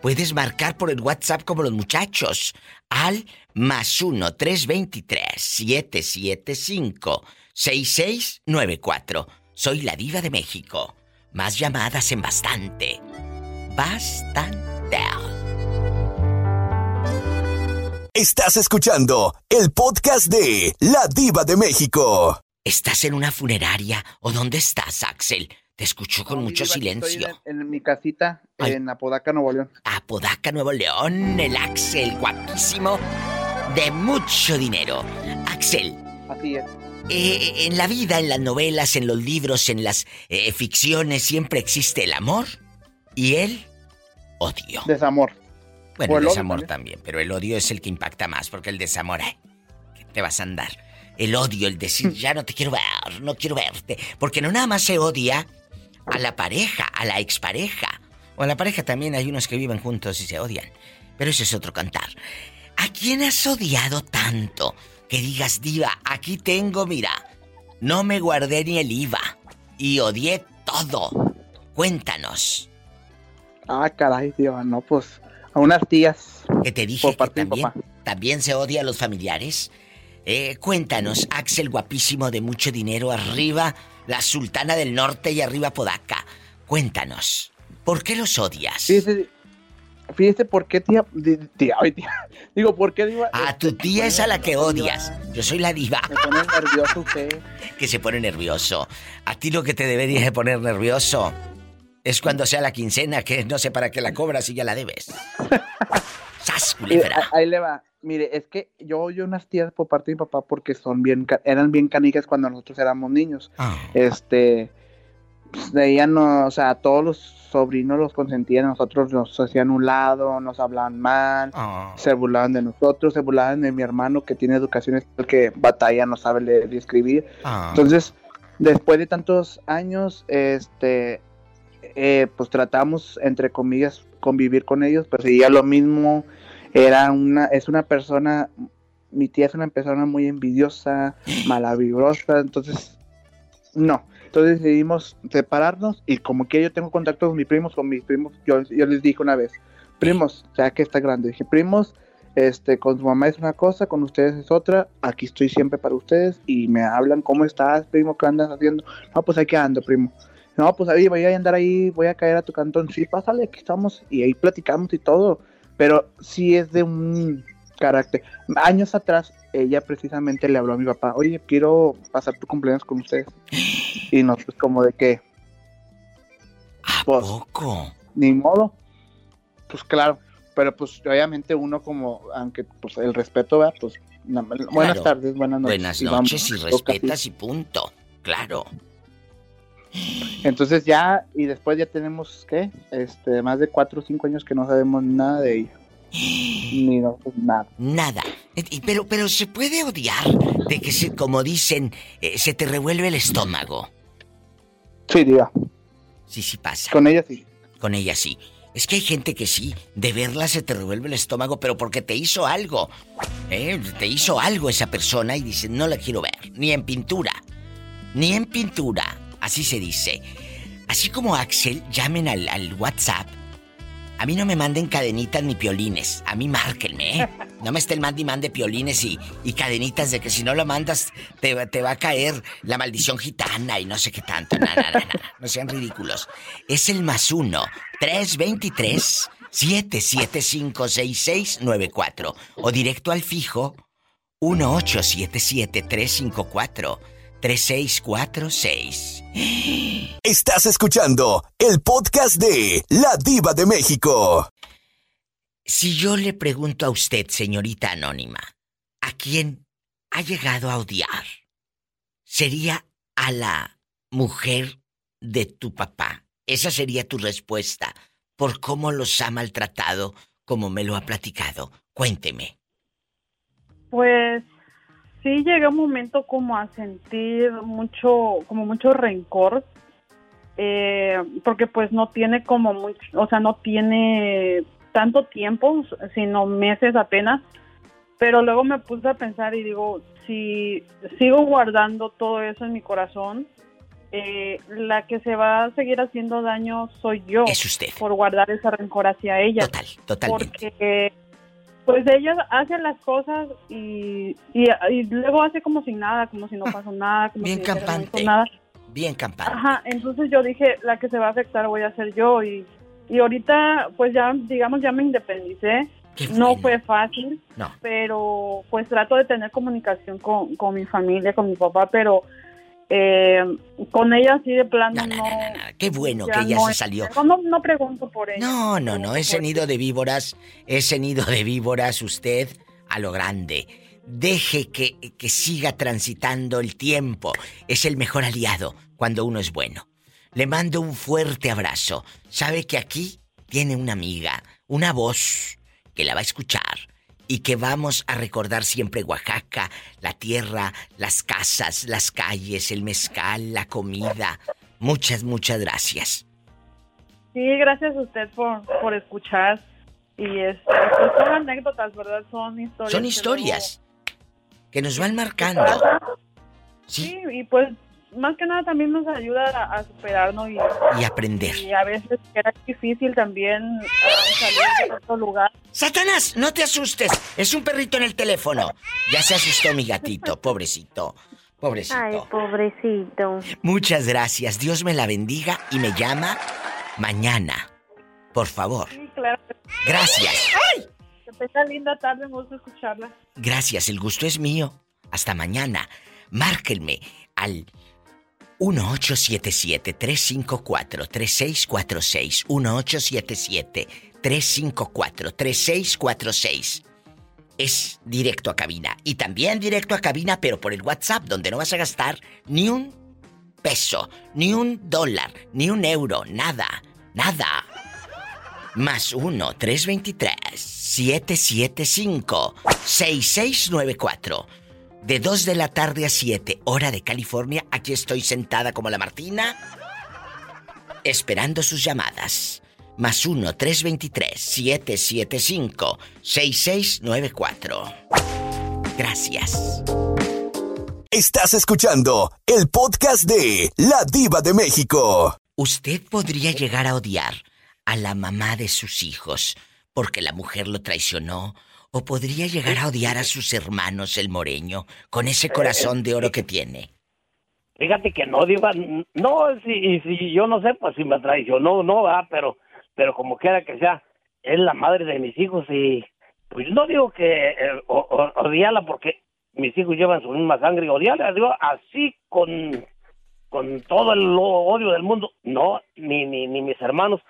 puedes marcar por el WhatsApp como los muchachos al más 1 323 775 6694. Soy la diva de México. Más llamadas en bastante. Bastante. Estás escuchando el podcast de La Diva de México. ¿Estás en una funeraria o dónde estás, Axel? Te escucho con mucho Diva, silencio. Estoy en, en mi casita Ay. en Apodaca, Nuevo León. Apodaca, Nuevo León, el Axel guapísimo de mucho dinero. Axel, Así es. eh, en la vida, en las novelas, en los libros, en las eh, ficciones, siempre existe el amor y el odio. Desamor. Bueno, el desamor también. pero el odio es el que impacta más, porque el desamor, ¿qué te vas a andar? El odio, el decir, ya no te quiero ver, no quiero verte. Porque no nada más se odia a la pareja, a la expareja. O a la pareja también hay unos que viven juntos y se odian. Pero ese es otro cantar. ¿A quién has odiado tanto? Que digas, diva, aquí tengo, mira, no me guardé ni el IVA. Y odié todo. Cuéntanos. Ah, caray, Diva, no, pues a unas tías. Que te dije Por que también, también se odia a los familiares. Eh, cuéntanos, Axel guapísimo de mucho dinero arriba, la sultana del norte y arriba Podaca. Cuéntanos, ¿por qué los odias? Fíjese, fíjese por qué tía, tía, ay, tía. Digo, ¿por qué Diva? A Este, tu tía es a la que odias. Yo soy la diva Me pone nervioso usted. que se pone nervioso. A ti lo que te deberías de poner nervioso es cuando sea la quincena, que no sé para qué la cobras y ya la debes. ¡Sas, culebra! ahí le va. Mire, es que yo odio unas tías por parte de mi papá porque son bien, eran bien canicas cuando nosotros éramos niños. Ah, Este, pues, de ella no, o sea, todos los sobrinos los consentían, nosotros nos hacían un lado, nos hablaban mal, ah. se burlaban de nosotros, se burlaban de mi hermano que tiene educación especial, que batalla, no sabe leer y escribir. Ah. Entonces, después de tantos años, este, eh, pues tratamos, entre comillas, convivir con ellos, pero seguía lo mismo, era una, es una persona, mi tía es una persona muy envidiosa, malavibrosa, entonces, no. Entonces decidimos separarnos y como que yo tengo contacto con mis primos, con mis primos, yo, yo les dije una vez, primos, ya que está grande, dije, primos, este, con su mamá es una cosa, con ustedes es otra, aquí estoy siempre para ustedes y me hablan, ¿cómo estás, primo? ¿Qué andas haciendo? No, pues aquí ando, primo. No, pues ahí voy a andar ahí, voy a caer a tu cantón. Sí, pásale, aquí estamos y ahí platicamos y todo. Pero sí es de un carácter. Años atrás, ella precisamente le habló a mi papá, oye, quiero pasar tu cumpleaños con ustedes. Y nosotros como de que, ¿A Pues, poco? ni modo. Pues claro, pero pues obviamente uno como, aunque pues el respeto, ¿verdad? Pues na- buenas Claro. tardes, buenas noches. Buenas noches y vamos, respetas y punto. Claro. Entonces ya, y después ya tenemos, ¿qué? Este, más de cuatro o cinco años que no sabemos nada de ella. Ni no, pues, nada. Nada. Eh, y- Pero, pero se puede odiar de que, se, como dicen, eh, se te revuelve el estómago. Sí, diga, Sí, sí pasa. con ella sí. Con ella sí. Es que hay gente que sí, de verla se te revuelve el estómago, pero porque te hizo algo. ¿eh? Te hizo algo esa persona y dices, no la quiero ver, ni en pintura. Ni en pintura, así se dice. Así como Axel, llamen al, al WhatsApp a mí no me manden cadenitas ni piolines. A mí márquenme, ¿eh? No me estén mande y mande piolines y, y cadenitas de que si no lo mandas te, te, va a caer la maldición gitana y no sé qué tanto. No, sean ridículos. Es el más uno, 323 775 6694 o directo al fijo 1877 354 3646. Estás escuchando el podcast de La Diva de México. Si yo le pregunto a usted, señorita anónima, ¿a quién ha llegado a odiar? ¿Sería a la mujer de tu papá? Esa sería tu respuesta por cómo los ha maltratado, como me lo ha platicado. Cuénteme. Pues sí llegué un momento como a sentir mucho, como mucho rencor, eh, porque pues no tiene como mucho, o sea, no tiene tanto tiempo, sino meses apenas, pero luego me puse a pensar y digo, si sigo guardando todo eso en mi corazón, eh, la que se va a seguir haciendo daño soy yo. Es usted. Por guardar ese rencor hacia ella. Total, totalmente. Porque pues ella hace las cosas y, y, luego hace como si nada, como si no pasó nada, como Bien si campante. nada. Bien campante. Ajá, entonces yo dije, la que se va a afectar voy a ser yo y, y ahorita pues ya, digamos, ya me independicé. No fue fácil, no. pero pues trato de tener comunicación con, con mi familia, con mi papá, pero eh, con ella sí de plano no. Qué bueno que ella se salió. No, no, pregunto por ella. No, no, no, ese nido de víboras, ese nido de víboras, usted a lo grande. Deje que, que siga transitando el tiempo. Es el mejor aliado cuando uno es bueno. Le mando un fuerte abrazo. Sabe que aquí tiene una amiga, una voz que la va a escuchar y que vamos a recordar siempre Oaxaca, la tierra, las casas, las calles, el mezcal, la comida. Muchas, muchas gracias. Sí, gracias a usted por, por escuchar. Y este, pues son anécdotas, ¿verdad? Son historias. Son historias que, nos van marcando. Sí. sí, y pues más que nada también nos ayuda a, superarnos y, y, aprender. Y a veces era difícil también salir de otro lugar. Satanás, no te asustes. Es un perrito en el teléfono. Ya se asustó mi gatito, pobrecito. Pobrecito. Ay, pobrecito. Muchas gracias. Dios me la bendiga y me llama mañana. Por favor. Sí, claro. Gracias. ¡Ay! Tenga linda tarde, me gusta escucharla. Gracias, el gusto es mío. Hasta mañana. Márquenme al 1877-354-3646. 1877-354-3646. Es directo a cabina. Y también directo a cabina, pero por el WhatsApp, donde no vas a gastar ni un peso, ni un dólar, ni un euro, nada, nada. Más 1-323-775-6694. De 2 de la tarde a 7, hora de California, aquí estoy sentada como la Martina, esperando sus llamadas. Más 1-323-775-6694. Gracias. Estás escuchando el podcast de La Diva de México. Usted podría llegar a odiar a la mamá de sus hijos porque la mujer lo traicionó o podría llegar a odiar a sus hermanos el moreño con ese corazón de oro que tiene. Fíjate que no, diga, no, si, si yo no sé, pues si me traicionó, no va, pero, pero como quiera que sea, es la madre de mis hijos y pues no digo que eh, odiarla porque mis hijos llevan su misma sangre, odiarla, digo, así con, con todo el odio del mundo, no, ni, ni, ni mis hermanos,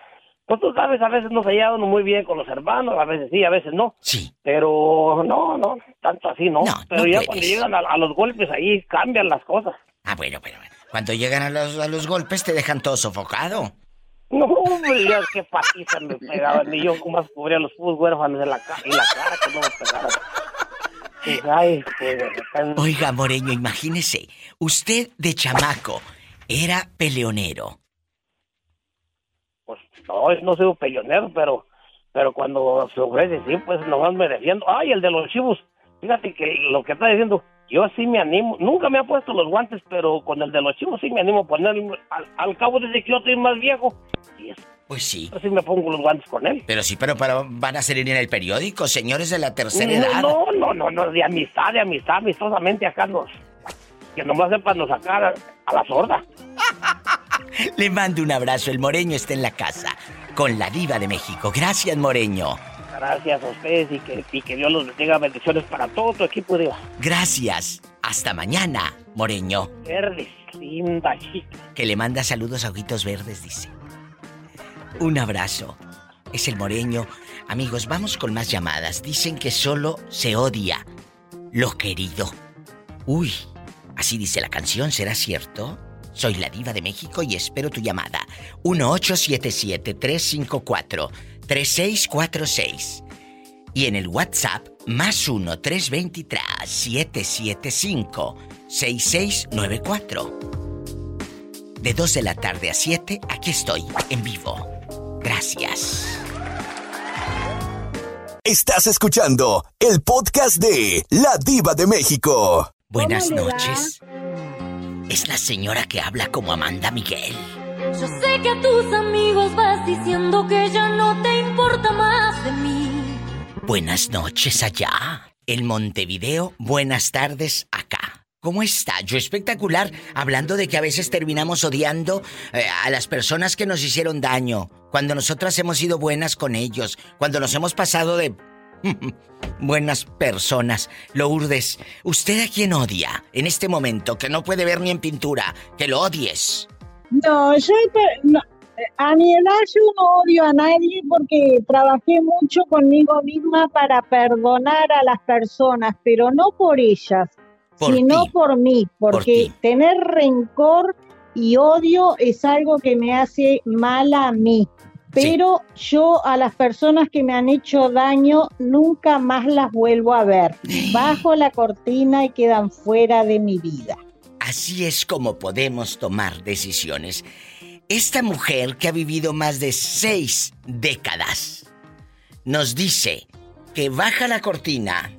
pues tú sabes, a veces nos llevan muy bien con los hermanos, a veces sí, a veces no. Sí. Pero no, no, tanto así no. Pero ya cuando llegan a, los golpes ahí cambian las cosas. Ah, bueno, pero cuando llegan a los, a los golpes te dejan todo sofocado. No, hombre, qué patiza me pegaban. Ni yo más cubría los fútbol huérfanos en la, en la cara que no me pegaran. Ay, pues, Oiga, Moreño, imagínese, usted de chamaco era peleonero. No, no soy un pellonero, pero, pero cuando se ofrece, sí, pues nomás me defiendo. Ay, el de los chivos, fíjate que lo que está diciendo, yo sí me animo, nunca me he puesto los guantes, pero con el de los chivos sí me animo a poner, al, al cabo desde que yo estoy más viejo, y es, Pues sí. yo sí me pongo los guantes con él. Pero sí, pero, pero van a salir en el periódico, señores de la tercera edad. No, no, no, no, de amistad, de amistad, amistosamente acá nos, que nomás sepan nos sacar a, a la sorda. Le mando un abrazo. El Moreño está en la casa con la diva de México. Gracias, Moreño. Gracias a ustedes y que, y que Dios los bendiga. Bendiciones para todo tu equipo de Gracias. Hasta mañana, Moreño. verdes, linda chica. Que le manda saludos a Ojitos Verdes, dice. Un abrazo. Es el Moreño. Amigos, vamos con más llamadas. Dicen que solo se odia lo querido. Uy, así dice la canción, ¿será cierto? Soy la diva de México y espero tu llamada. 1877-354-3646. Y en el WhatsApp, más 1-323-775-6694. De 2 de la tarde a 7, aquí estoy, en vivo. Gracias. Estás escuchando el podcast de La Diva de México. Buenas noches. Es la señora que habla como Amanda Miguel. Yo sé que a tus amigos vas diciendo que ya no te importa más de mí. Buenas noches allá. En Montevideo, buenas tardes acá. ¿Cómo está? Yo espectacular, hablando de que a veces terminamos odiando eh, a las personas que nos hicieron daño, cuando nosotras hemos sido buenas con ellos, cuando nos hemos pasado de buenas personas. Lourdes, ¿usted a quién odia en este momento que no puede ver ni en pintura? Que lo odies. No, yo no, eh, a mi edad yo no odio a nadie porque trabajé mucho conmigo misma para perdonar a las personas, pero no por ellas, Por sino ti. por mí, porque tener rencor y odio es algo que me hace mal a mí. Pero yo a las personas que me han hecho daño nunca más las vuelvo a ver. Bajo la cortina y quedan fuera de mi vida. Así es como podemos tomar decisiones. Esta mujer que ha vivido más de seis décadas nos dice que baja la cortina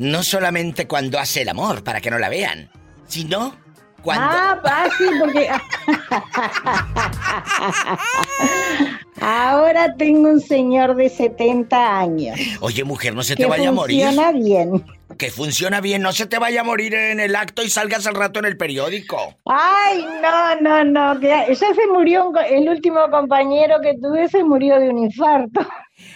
no solamente cuando hace el amor, para que no la vean, sino cuando... Ah, sí, porque. Ahora tengo un señor de 70 años. Oye, mujer, no se te vaya a morir. funciona bien. Que funciona bien, no se te vaya a morir en el acto y salgas al rato en el periódico. Ay, no, no, no. ya se murió un el último compañero que tuve, se murió de un infarto.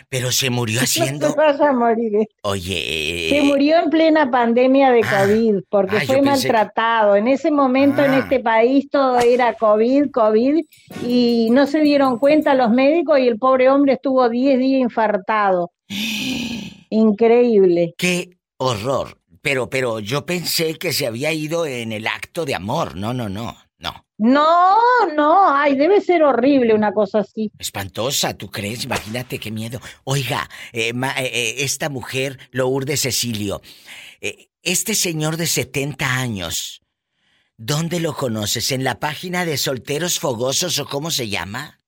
Pero se murió No haciendo... te vas a morir. eh. Oye... Se murió en plena pandemia de COVID porque ah, fue pensé- maltratado. En ese momento en Ah. este país todo era COVID, COVID y no se dieron cuenta los médicos y el pobre hombre estuvo 10 días infartado. Increíble. ¡Qué horror! Pero, pero yo pensé que se había ido en el acto de amor. No, no, no, no. No, no, ay, debe ser horrible una cosa así. Espantosa, ¿tú crees? Imagínate qué miedo. Oiga, eh, ma- eh, eh, esta mujer, Lourdes Cecilio, eh, este señor de 70 años, ¿dónde lo conoces? ¿En la página de Solteros Fogosos o cómo se llama?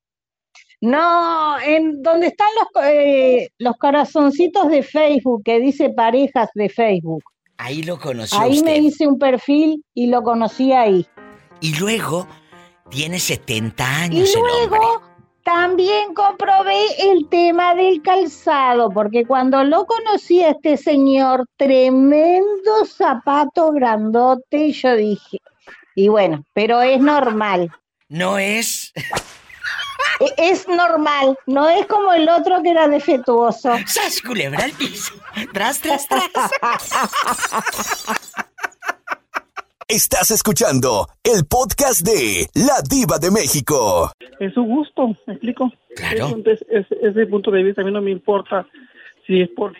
No, en donde están los, eh, los corazoncitos de Facebook, que dice parejas de Facebook. Ahí lo conoció Ahí usted. me hice un perfil y lo conocí ahí. Y luego tiene 70 Y años el hombre. luego también comprobé el tema del calzado, porque cuando lo conocí a este señor, tremendo zapato grandote, y yo dije, y bueno, pero es normal. No es. E- Es normal, no es como el otro que era defectuoso. ¡Sas, culebra al piso! ¡Tras, tras, tras! Estás escuchando el podcast de La Diva de México. Es su gusto, ¿me explico? Claro. Ese, ese punto de vista a mí no me importa si es por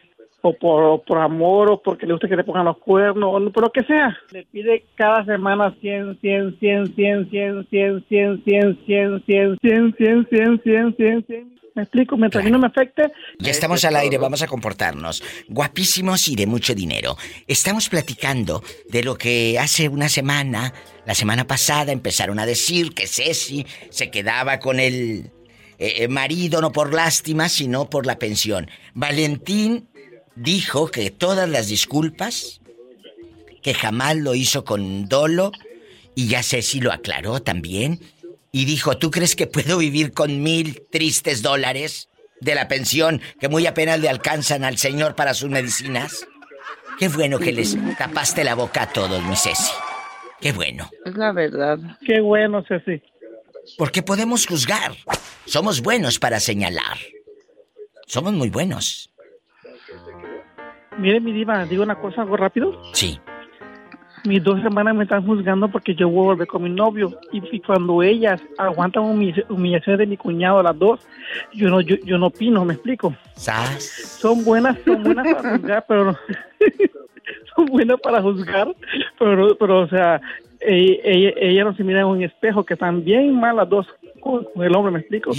o por, o por amor o porque le gusta que le pongan los cuernos o no, por lo que sea. Le pide cada semana 100, 100, 100, 100, 100, 100, 100, 100, 100, 100, 100, 100, 100, 100, 100, 100. ¿Me explico? Mientras a mí no me afecte. Ya estamos al aire, vamos a comportarnos. Guapísimos y de mucho dinero. Estamos platicando de lo que hace una semana, la semana pasada, empezaron a decir que Ceci se quedaba con el eh, eh, marido no por lástima, sino por la pensión. Valentín dijo que todas las disculpas, que jamás lo hizo con dolo, y ya Ceci lo aclaró también, y dijo, ¿tú crees que puedo vivir con mil tristes dólares de la pensión que muy apenas le alcanzan al señor para sus medicinas? Qué bueno que les tapaste la boca a todos, mi Ceci. Qué bueno. Es la verdad. Qué bueno, Ceci. Porque podemos juzgar. Somos buenos para señalar. Somos muy buenos. Mire, mi diva, digo una cosa, algo rápido. Sí. Mis dos hermanas me están juzgando porque yo voy a volver con mi novio. Y, y cuando ellas aguantan humi- humillaciones de mi cuñado, las dos, yo no, yo, yo no opino, ¿me explico? ¿Sabes? Son buenas, son buenas para juzgar, pero son buenas para juzgar, pero, pero o sea, ella, ella, ella no se mira en un espejo, que están bien mal las dos con, con el hombre, ¿me explico?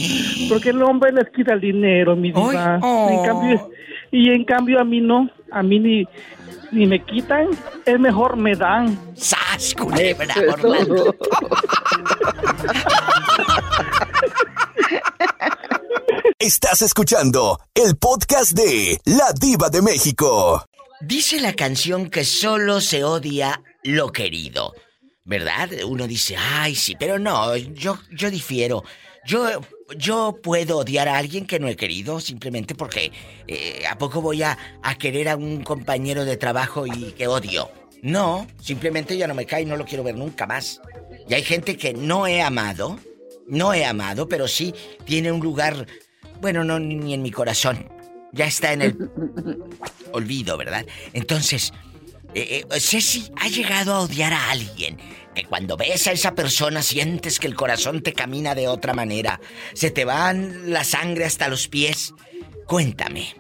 Porque el hombre les quita el dinero, mi diva. oh. En cambio, y en cambio a mí no, a mí ni, ni me quitan, es mejor me dan. ¡Sas, culebra, Orlando! Estás escuchando el podcast de La Diva de México. Dice la canción que solo se odia lo querido. ¿Verdad? Uno dice, ay, sí, pero no, yo, yo difiero. Yo, yo puedo odiar a alguien que no he querido simplemente porque eh, ¿a poco voy a, a querer a un compañero de trabajo y que odio? No, simplemente ya no me cae y no lo quiero ver nunca más. Y hay gente que no he amado, no he amado, pero sí tiene un lugar, bueno, no ni ni en mi corazón. Ya está en el olvido, ¿verdad? Entonces, eh, eh, Ceci ha llegado a odiar a alguien. Que cuando ves a esa persona sientes que el corazón te camina de otra manera. Se te van la sangre hasta los pies. Cuéntame.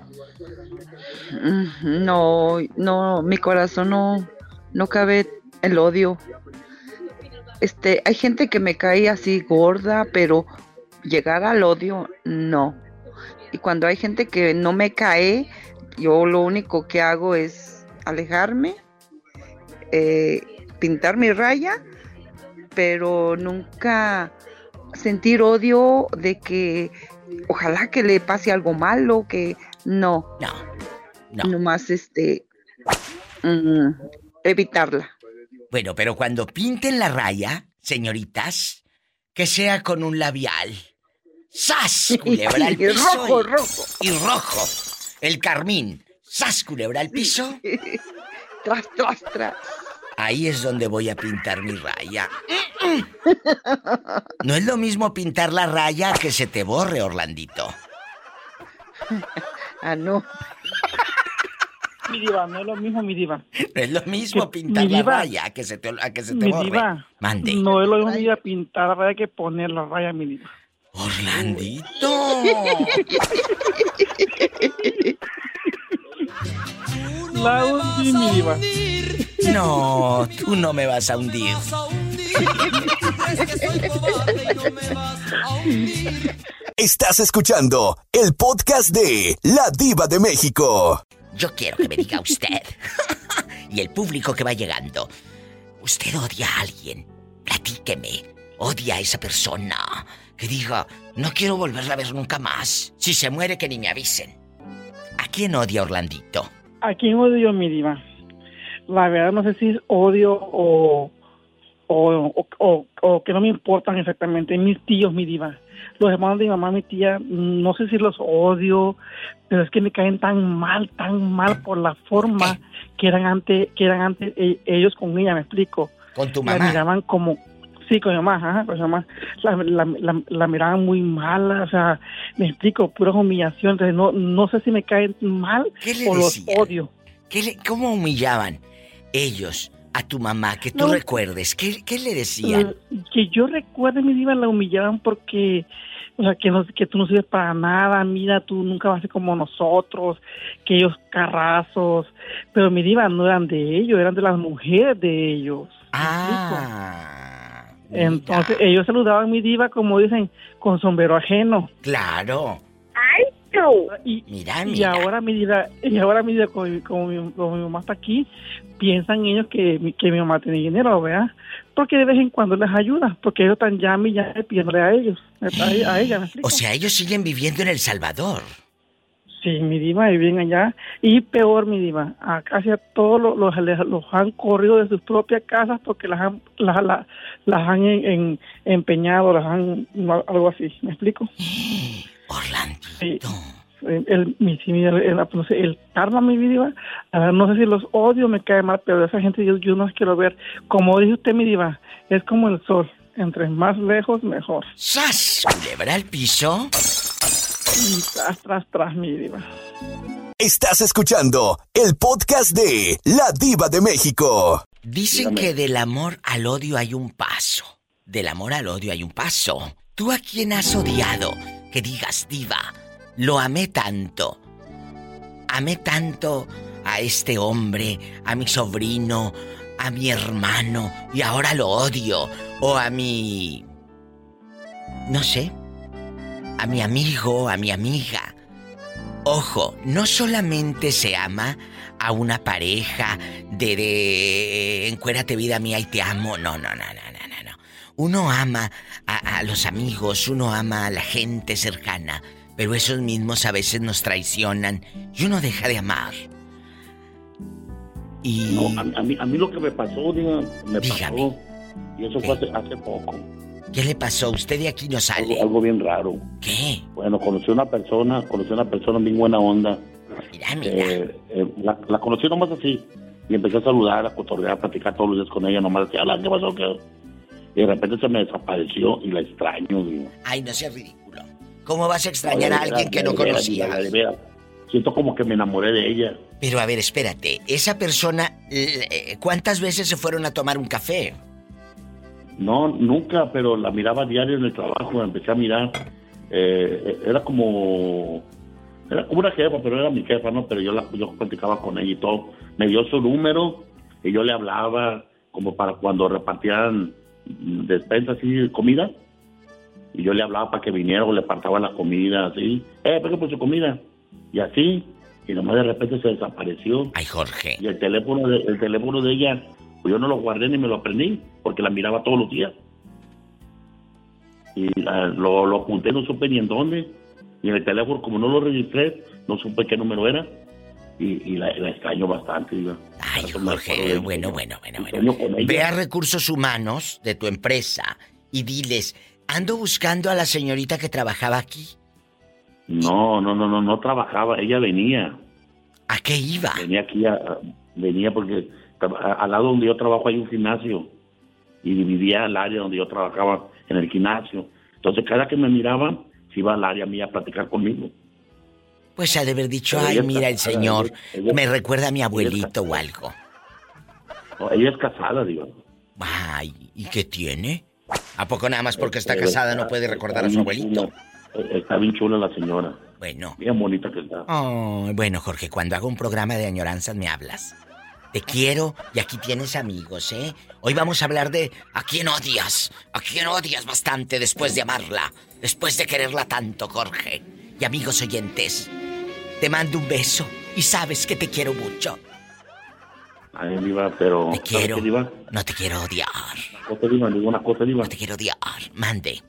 Mm, No, no, mi corazón no, no cabe el odio. Este, hay gente que me cae así gorda, pero llegar al odio, no. Y cuando hay gente que no me cae, yo lo único que hago es alejarme, eh, pintar mi raya, pero nunca sentir odio de que ojalá que le pase algo malo, que no. No. No. Nomás este mm, evitarla. Bueno, pero cuando pinten la raya, señoritas, que sea con un labial. ¡Sas! Culebra al Y piso. rojo, y, rojo. Y rojo. El carmín. ¡Sas! Culebra al piso. tras, tras, tras. Ahí es donde voy a pintar mi raya. No es lo mismo pintar la raya que se te borre, Orlandito. Ah, no. Mi diva, no es lo mismo, mi diva. No es lo mismo Que- pintar la raya que se te, a que se te Mi borre. diva. Mande. No es lo mismo mi diva, pintar la raya que poner la raya, mi diva. Orlandito. La hundí, mi diva. No, tú no me vas a hundir. Estás escuchando el podcast de La Diva de México. Yo quiero que me diga usted y el público que va llegando. Usted odia a alguien. Platíqueme. Odia a esa persona. Que diga, no quiero volverla a ver nunca más. Si se muere, que ni me avisen. ¿A quién odia Orlandito? ¿A quién odio, mi diva? La verdad no sé si es odio o, o, o, que no me importan exactamente. Mis tíos, mi diva. Los hermanos de mi mamá, mi tía, no sé si los odio, pero es que me caen tan mal, tan mal por la forma que eran antes, que eran antes e- ellos con ella, me explico. Con tu mamá. miraban como, sí, con mi mamá, ajá, con mi mamá. La, la, la, la miraban muy mala, o sea, me explico, puras humillaciones. No, no sé si me caen mal ¿Qué le o los odio. ¿Qué le- ¿Cómo humillaban ellos a tu mamá? Que tú No. recuerdes. ¿Qué, qué le decían? Que yo recuerde, mi diva, la humillaban porque, o sea, que, no, que tú no sirves para nada, mira, tú nunca vas a ser como nosotros, que ellos carrazos, pero mi diva no eran de ellos, eran de las mujeres de ellos. Ah. Entonces ellos saludaban a mi diva, como dicen, con sombrero ajeno. Claro. ¡Ay, Y, Mira, y ahora mi diva, y ahora mi diva, como, mi- como mi, como mi mamá está aquí, piensan ellos que, mi- que mi mamá tiene dinero, ¿verdad? porque de vez en cuando les ayuda, porque ellos están llame y llame pidiéndole a ellos, a, a ella. O sea, ellos siguen viviendo en El Salvador. Sí, mi diva, y bien allá. Y peor, mi diva, a casi a todos los, los, han corrido de sus propias casas porque las han, las, las, las han en- en- empeñado, las han, algo así, ¿me explico? Orlando. Sí. El, el, el, el- no sé, el karma, mi diva, no sé si los odio, me cae mal, pero esa gente yo, yo no quiero ver. Como dice usted, mi diva, es como el sol, entre más lejos, mejor. ¡Sas! Culebra al piso. Y tras, tras, tras, mi diva. Estás escuchando el podcast de La Diva de México. Dicen que del amor al odio hay un paso. Del amor al odio hay un paso. ¿Tú a quién has odiado? Que digas, diva, lo amé tanto. Amé tanto a este hombre, a mi sobrino, a mi hermano, y ahora lo odio. O a mi... No sé. A mi amigo, a mi amiga. Ojo, no solamente se ama a una pareja de, de encuérate vida mía y te amo. No, no, no, no, no, no, no. Uno ama a, a los amigos, uno ama a la gente cercana, pero esos mismos a veces nos traicionan y uno deja de amar. Y No, a, a mí, a mí lo que me pasó, diga, me pasó, y eso fue hace, hace poco. ¿Qué le pasó? Usted de aquí no sale. Algo, algo bien raro. ¿Qué? Bueno, conocí a una persona, conocí a una persona bien buena onda. Mira, mira. Eh, eh, la, la conocí nomás así. Y empecé a saludar, a cotorrear, a platicar todos los días con ella. Nomás decía, ¿qué pasó? ¿Qué? Y de repente se me desapareció y la extraño, digo. Ay, no seas ridículo. ¿Cómo vas a extrañar a alguien que no conocías? Siento como que me enamoré de ella. Pero a ver, espérate, esa persona, eh, ¿cuántas veces se fueron a tomar un café? No, nunca, pero la miraba diario en el trabajo, empecé a mirar. Eh, era como era como una jefa, pero era mi jefa, ¿no? Pero yo la yo platicaba con ella y todo. Me dio su número y yo le hablaba como para cuando repartían despensas y comida. Y yo le hablaba para que viniera o le apartaba la comida, así. Eh, venga por su comida. Y así. Y nomás de repente se desapareció. Ay, Jorge. Y el teléfono de, el teléfono de ella, pues yo no lo guardé ni me lo aprendí, porque la miraba todos los días. Y la- lo, lo apunté, no supe ni en dónde. Y en el teléfono, como no lo registré, no supe qué número era. Y, y la, la extraño bastante. Ay, Jorge, bueno, bueno, bueno, bueno. Ve a recursos humanos de tu empresa y diles, ando buscando a la señorita que trabajaba aquí. No, no, no, no, no trabajaba, ella venía. ¿A qué iba? Venía aquí, a- venía porque al lado donde yo trabajo hay un gimnasio y dividía el área donde yo trabajaba en el gimnasio. Entonces cada que me miraba, se iba al área mía a platicar conmigo. Pues ha de haber dicho, ay, mira, el señor ella- me recuerda a mi abuelito o algo. No, ella es casada, digo. Ay, ¿y qué tiene? ¿A poco nada más porque está casada no puede recordar a su abuelito? eh, Está bien chula la señora. Bueno. Bien bonita que está. Ay, bueno, Jorge, cuando haga un programa de añoranzas me hablas. Te quiero y aquí tienes amigos, ¿eh? Hoy vamos a hablar de a quién odias. A quién odias bastante después de amarla. Después de quererla tanto, Jorge. Y amigos oyentes, te mando un beso y sabes que te quiero mucho. Ay, diva, pero... Te ¿sabe quiero. diva? No te quiero odiar. Cosa, diva, cosa. No te quiero odiar. Mande.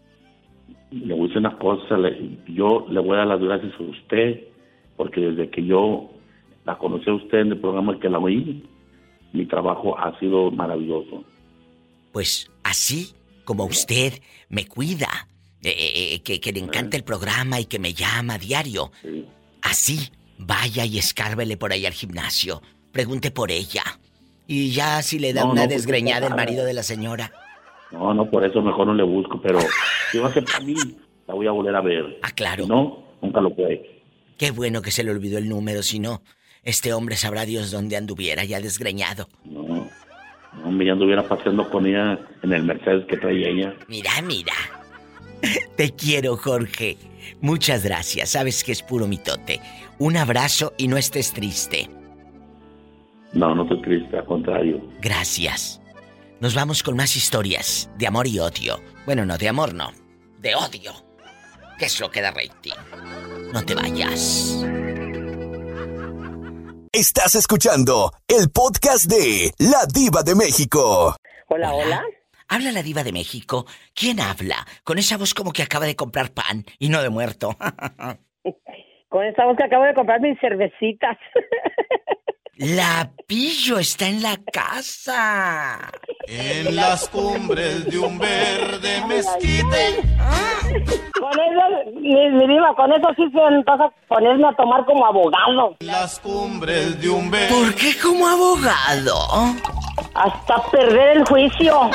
Le voy a decir una cosa, le- yo le voy a dar las gracias a usted, porque desde que yo la conocí a usted en el programa que la oí, mi trabajo ha sido maravilloso. Pues así como usted me cuida, eh, eh, eh, que, que le encanta el programa y que me llama a diario, así vaya y escárvele por ahí al gimnasio, pregunte por ella. Y ya si le da No, una no, pues, desgreñada el marido de la señora. No, no, por eso mejor no le busco, pero si va a ser para mí, la voy a volver a ver. Ah, claro. Si no, nunca lo puede. Qué bueno que se le olvidó el número, si no, este hombre sabrá Dios dónde anduviera ya desgreñado. No, no, me ya anduviera paseando con ella en el Mercedes que traía ella. Mira, mira. Te quiero, Jorge. Muchas gracias. Sabes que es puro mitote. Un abrazo y no estés triste. No, no estoy triste, al contrario. Gracias. Nos vamos con más historias de amor y odio. Bueno, no, de amor no. De odio. ¿Qué es lo que da rating? No te vayas. Estás escuchando el podcast de La Diva de México. Hola, hola. Habla la diva de México. ¿Quién habla? Con esa voz como que acaba de comprar pan y no de muerto. Con esa voz que acabo de comprar mis cervecitas. La pillo está en la casa. En las cumbres de un verde mezquite. Con eso, mi, mi diva, con eso sí se vas a ponerme a tomar como abogado. Las cumbres de un verde. ¿Por qué como abogado? Hasta perder el juicio.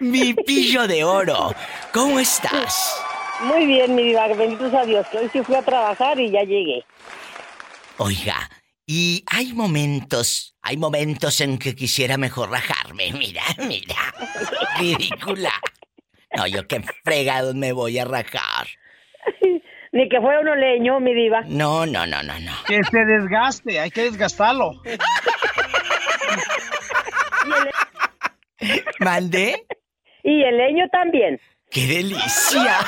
Mi pillo de oro. ¿Cómo estás? Muy bien, mi diva, benditos a Dios, que hoy sí fui a trabajar y ya llegué. Oiga, y hay momentos, hay momentos en que quisiera mejor rajarme. Mira, mira. Ridícula. No, yo qué fregado me voy a rajar. Ni que fuera uno leño, mi diva. No, no, no, no, no. Que se desgaste, hay que desgastarlo. ¿Mandé? Y el leño también. ¡Qué delicia!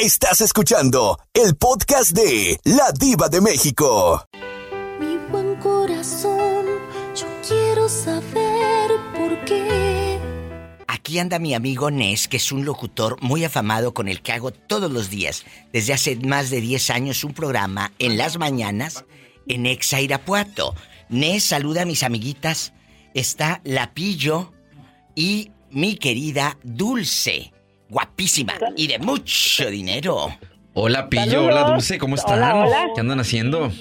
Estás escuchando el podcast de La Diva de México. Mi buen corazón, yo quiero saber por qué. Aquí anda mi amigo Nes, que es un locutor muy afamado con el que hago todos los días, desde hace más de 10 años, un programa en las mañanas en Exa Irapuato. Nes saluda a mis amiguitas. Está Lapillo y mi querida Dulce. Guapísima y de mucho dinero. Hola, Pillo. Hola, Dulce. ¿Cómo están? Hola, hola. ¿Qué andan haciendo?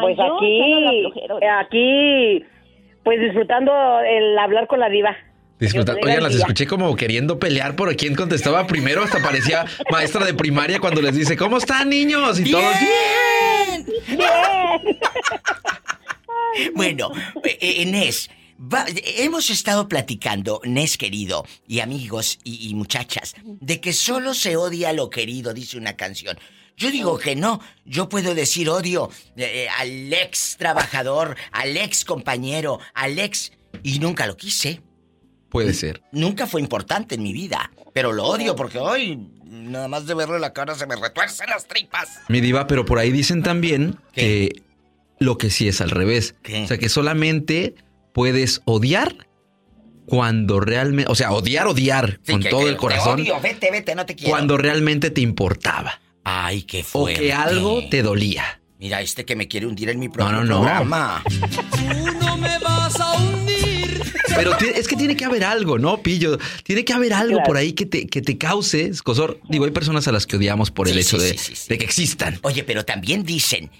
Pues aquí, aquí, pues disfrutando el hablar con la diva. Disfrutando. Oigan, las escuché como queriendo pelear por quién contestaba primero. Hasta parecía maestra de primaria cuando les dice, ¿cómo están, niños? Y todos. Bueno, eh, eh, Nes, va- hemos estado platicando, Nes querido, y amigos y, y muchachas, de que solo se odia a lo querido, dice una canción. Yo digo que no, yo puedo decir odio eh, eh, al ex trabajador, al ex compañero, al ex... Y nunca lo quise. Puede ser. Nunca fue importante en mi vida, pero lo odio porque hoy nada más de verle la cara se me retuercen las tripas. Mi diva, pero por ahí dicen también que lo que sí es al revés. O sea, que solamente puedes odiar cuando realmente, o sea, odiar, odiar Sí, con que- todo que el te corazón, odio, vete, vete, no te quiero. cuando realmente te importaba. Ay, qué O fuerte. que algo te dolía. Mira, este que me quiere hundir en mi No, propio no, no. programa. No me vas a hundir. Pero es que tiene que haber algo, ¿no, Pillo? Tiene que haber algo Claro. por ahí que te, que te cause escosor. Digo, hay personas a las que odiamos por el hecho sí, de, sí, sí, sí. de que existan. Oye, pero también dicen.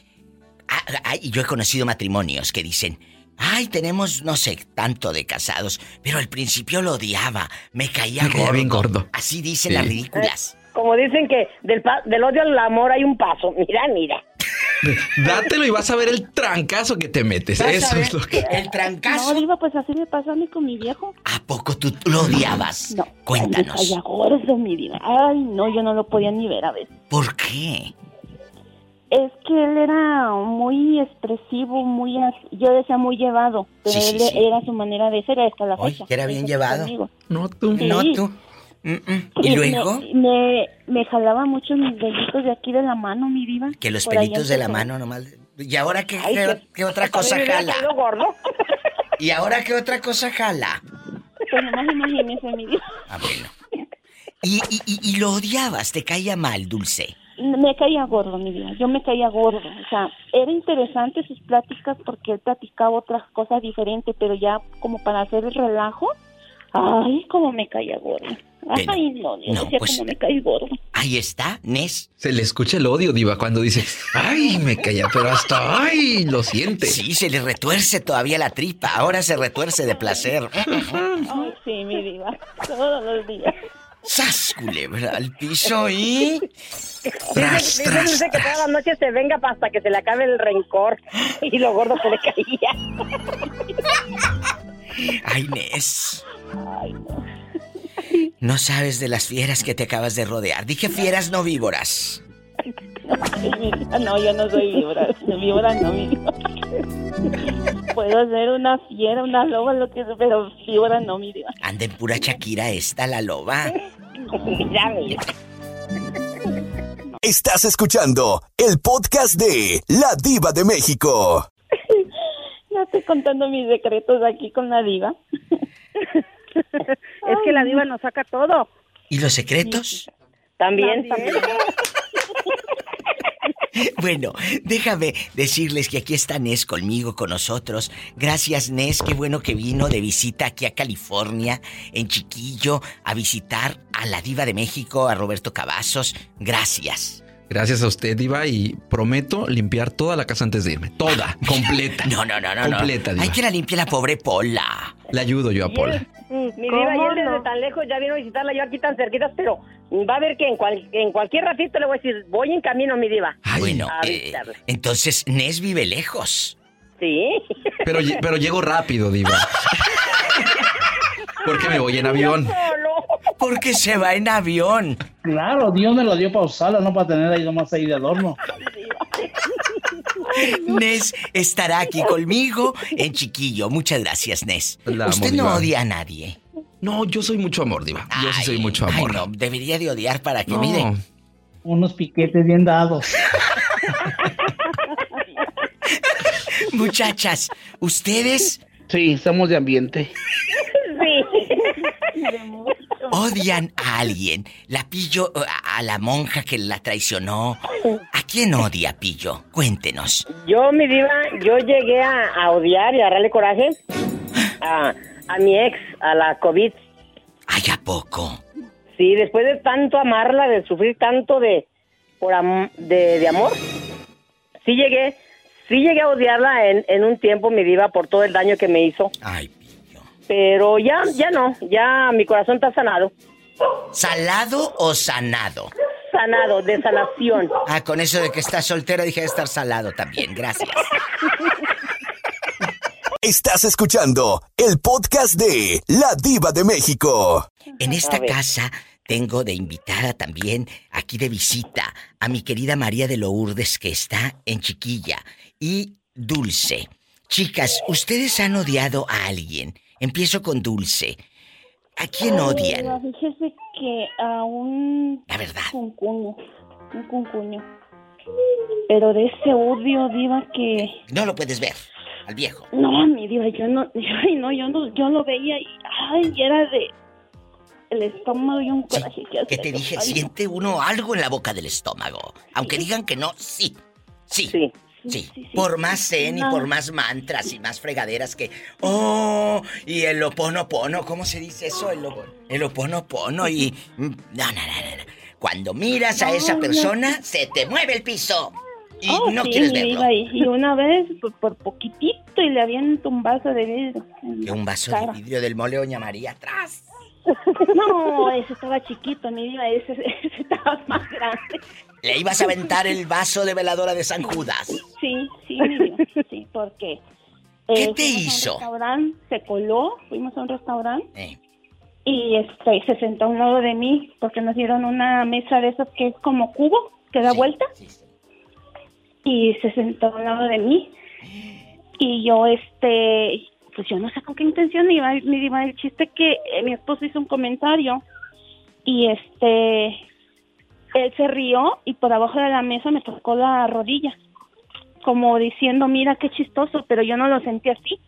ah, ah, y yo he conocido matrimonios que dicen. Ay, tenemos no sé tanto de casados, pero al principio lo odiaba, me caía Me caía gordo. bien gordo. Así dicen Sí. las ridículas. Como dicen que del, pa- del odio al amor hay un paso. Mira, mira. Dátelo y vas a ver el trancazo que te metes. Eso es lo que. El trancazo. No, Diva, pues así me pasa a mí con mi viejo. ¿A poco tú lo odiabas? No. Cuéntanos. Me caía gordo, mi Diva. Ay, no, yo no lo podía ni ver a veces. ¿Por qué? Es que él era muy expresivo, muy... Yo decía muy llevado, pero Sí, sí, él sí. era su manera de ser hasta la Oye, fecha. que era bien Eso llevado. conmigo. No tú. Sí. No tú. Mm, mm. ¿Y luego? Me, me, jalaba mucho mis deditos de aquí de la mano, mi diva. Que los pelitos de la mano nomás. ¿Y ahora qué, Ay, qué, otra cosa jala? gordo. ¿Y ahora qué otra cosa jala? Pues nomás imagínese, mi diva. Ah, bueno. Y, y, y, y lo odiabas, te caía mal, Dulce. Me caía gordo, mi vida. Yo me caía gordo. O sea, era interesante sus pláticas porque él platicaba otras cosas diferentes, pero ya como para hacer el relajo, ay, como me caía gordo. Ay, no, Dios, no, decía pues- como me caí gordo. Ahí está, Nes. Se le escucha el odio, Diva, cuando dice, ay, me calla, pero hasta, ay, lo siente. Sí, se le retuerce todavía la tripa. Ahora se retuerce de placer. Ay, sí, mi diva. Todos los días. ¡Sas, culebra al piso y... Dice, dice Dulce que todas las noches se venga hasta que se le acabe el rencor y lo gordo se le caía. ¡Ay, Nes! No sabes de las fieras que te acabas de rodear. Dije fieras, no víboras. No, yo no soy víbora. Víbora no, mi diva. Puedo ser una fiera, una loba, lo que sea, pero víbora no, mi diva. Anda en pura Shakira esta, la loba. Mira, mira. Estás escuchando el podcast de La Diva de México. No estoy contando mis secretos aquí con la diva. Es que la diva nos saca todo. ¿Y los secretos? También, también. Bueno, déjame decirles que aquí está Nes conmigo, con nosotros. Gracias, Nes. Qué bueno que vino de visita aquí a California, en Chiquillo, a visitar a la Diva de México, a Roberto Cavazos. Gracias. Gracias a usted, Diva, y prometo limpiar toda la casa antes de irme. Toda, completa. No, no, no, no. no. Completa, Diva. Hay que la limpie la pobre Pola. Le ayudo yo a Paula. Mi diva, y él desde tan lejos ya vino a visitarla, yo aquí tan cerquitas, pero va a ver que en, cual- en cualquier ratito le voy a decir, voy en camino, mi diva. bueno, a eh, entonces Nes vive lejos. Sí. Pero, pero llego rápido, Diva. Porque me voy en avión. Porque se va en avión. Claro, Dios me lo dio para usarlo, no para tener ahí nomás ahí de adorno. Nes estará aquí conmigo en Chiquillo. Muchas gracias, Nes. La Usted amo, no Diva. odia a nadie. No, yo soy mucho amor, Diva. Yo sí soy mucho amor. Ay, no, debería de odiar para que, No. mire. Unos piquetes bien dados. Muchachas, ¿ustedes Sí, somos de ambiente. odian a alguien? La pillo a, la monja que la traicionó. ¿A quién odia, pillo? Cuéntenos. Yo, mi diva, yo llegué a, a odiar y a agarrarle coraje a, a mi ex, a la COVID. ¿Ay, a poco? Sí, después de tanto amarla, de sufrir tanto de, por am- de, de amor, sí llegué, sí llegué a odiarla en, en un tiempo, mi diva, por todo el daño que me hizo. Ay, Pero ya, ya no, ya mi corazón está sanado. ¿Salado o sanado? Sanado, de sanación. Ah, con eso de que está soltera dije de estar salado también. Gracias. Estás escuchando el podcast de La Diva de México. En esta casa tengo de invitada también, aquí de visita, a mi querida María de Lourdes, que está en Chiquilla, y Dulce. Chicas, ¿ustedes han odiado a alguien? Empiezo con Dulce. ¿A quién odian? Ay, Fíjese que a un... La verdad. Cuncuño. Un cuncuño. Pero de ese odio, diva, que... No lo puedes ver, al viejo. No, mi diva, yo no... Ay, no, yo no, yo lo veía y... Ay, era de... El estómago y un coraje que ¿Qué te dije? ay. Siente uno algo en la boca del estómago. Aunque digan que no, sí. Sí. Sí. Por más zen y por más mantras y más fregaderas que. ¡Oh! Y el oponopono, ¿cómo se dice eso? El, el oponopono y. mm, No, no, no, no. Cuando miras a esa persona, se te mueve el piso. Y Oh, no sí, quieres verlo. diva, y, y una vez, por, por poquitito, y le aviento un vaso de vidrio. un vaso cara. de vidrio del mole Doña María atrás. No, ese estaba chiquito, mi diva, ese, ese estaba más grande. Le ibas a aventar el vaso de veladora de San Judas. Sí, sí, mi diva, sí, porque... ¿Qué eh, te fuimos a un hizo? restaurante, se coló, fuimos a un restaurante Eh. y este, se sentó a un lado de mí porque nos dieron una mesa de esas que es como cubo, que da vuelta. Y se sentó a un lado de mí y yo, este, pues yo no sé con qué intención iba, me iba el chiste que eh, mi esposo hizo un comentario y este, él se rió y por abajo de la mesa me tocó la rodilla, como diciendo, mira qué chistoso, pero yo no lo sentí así.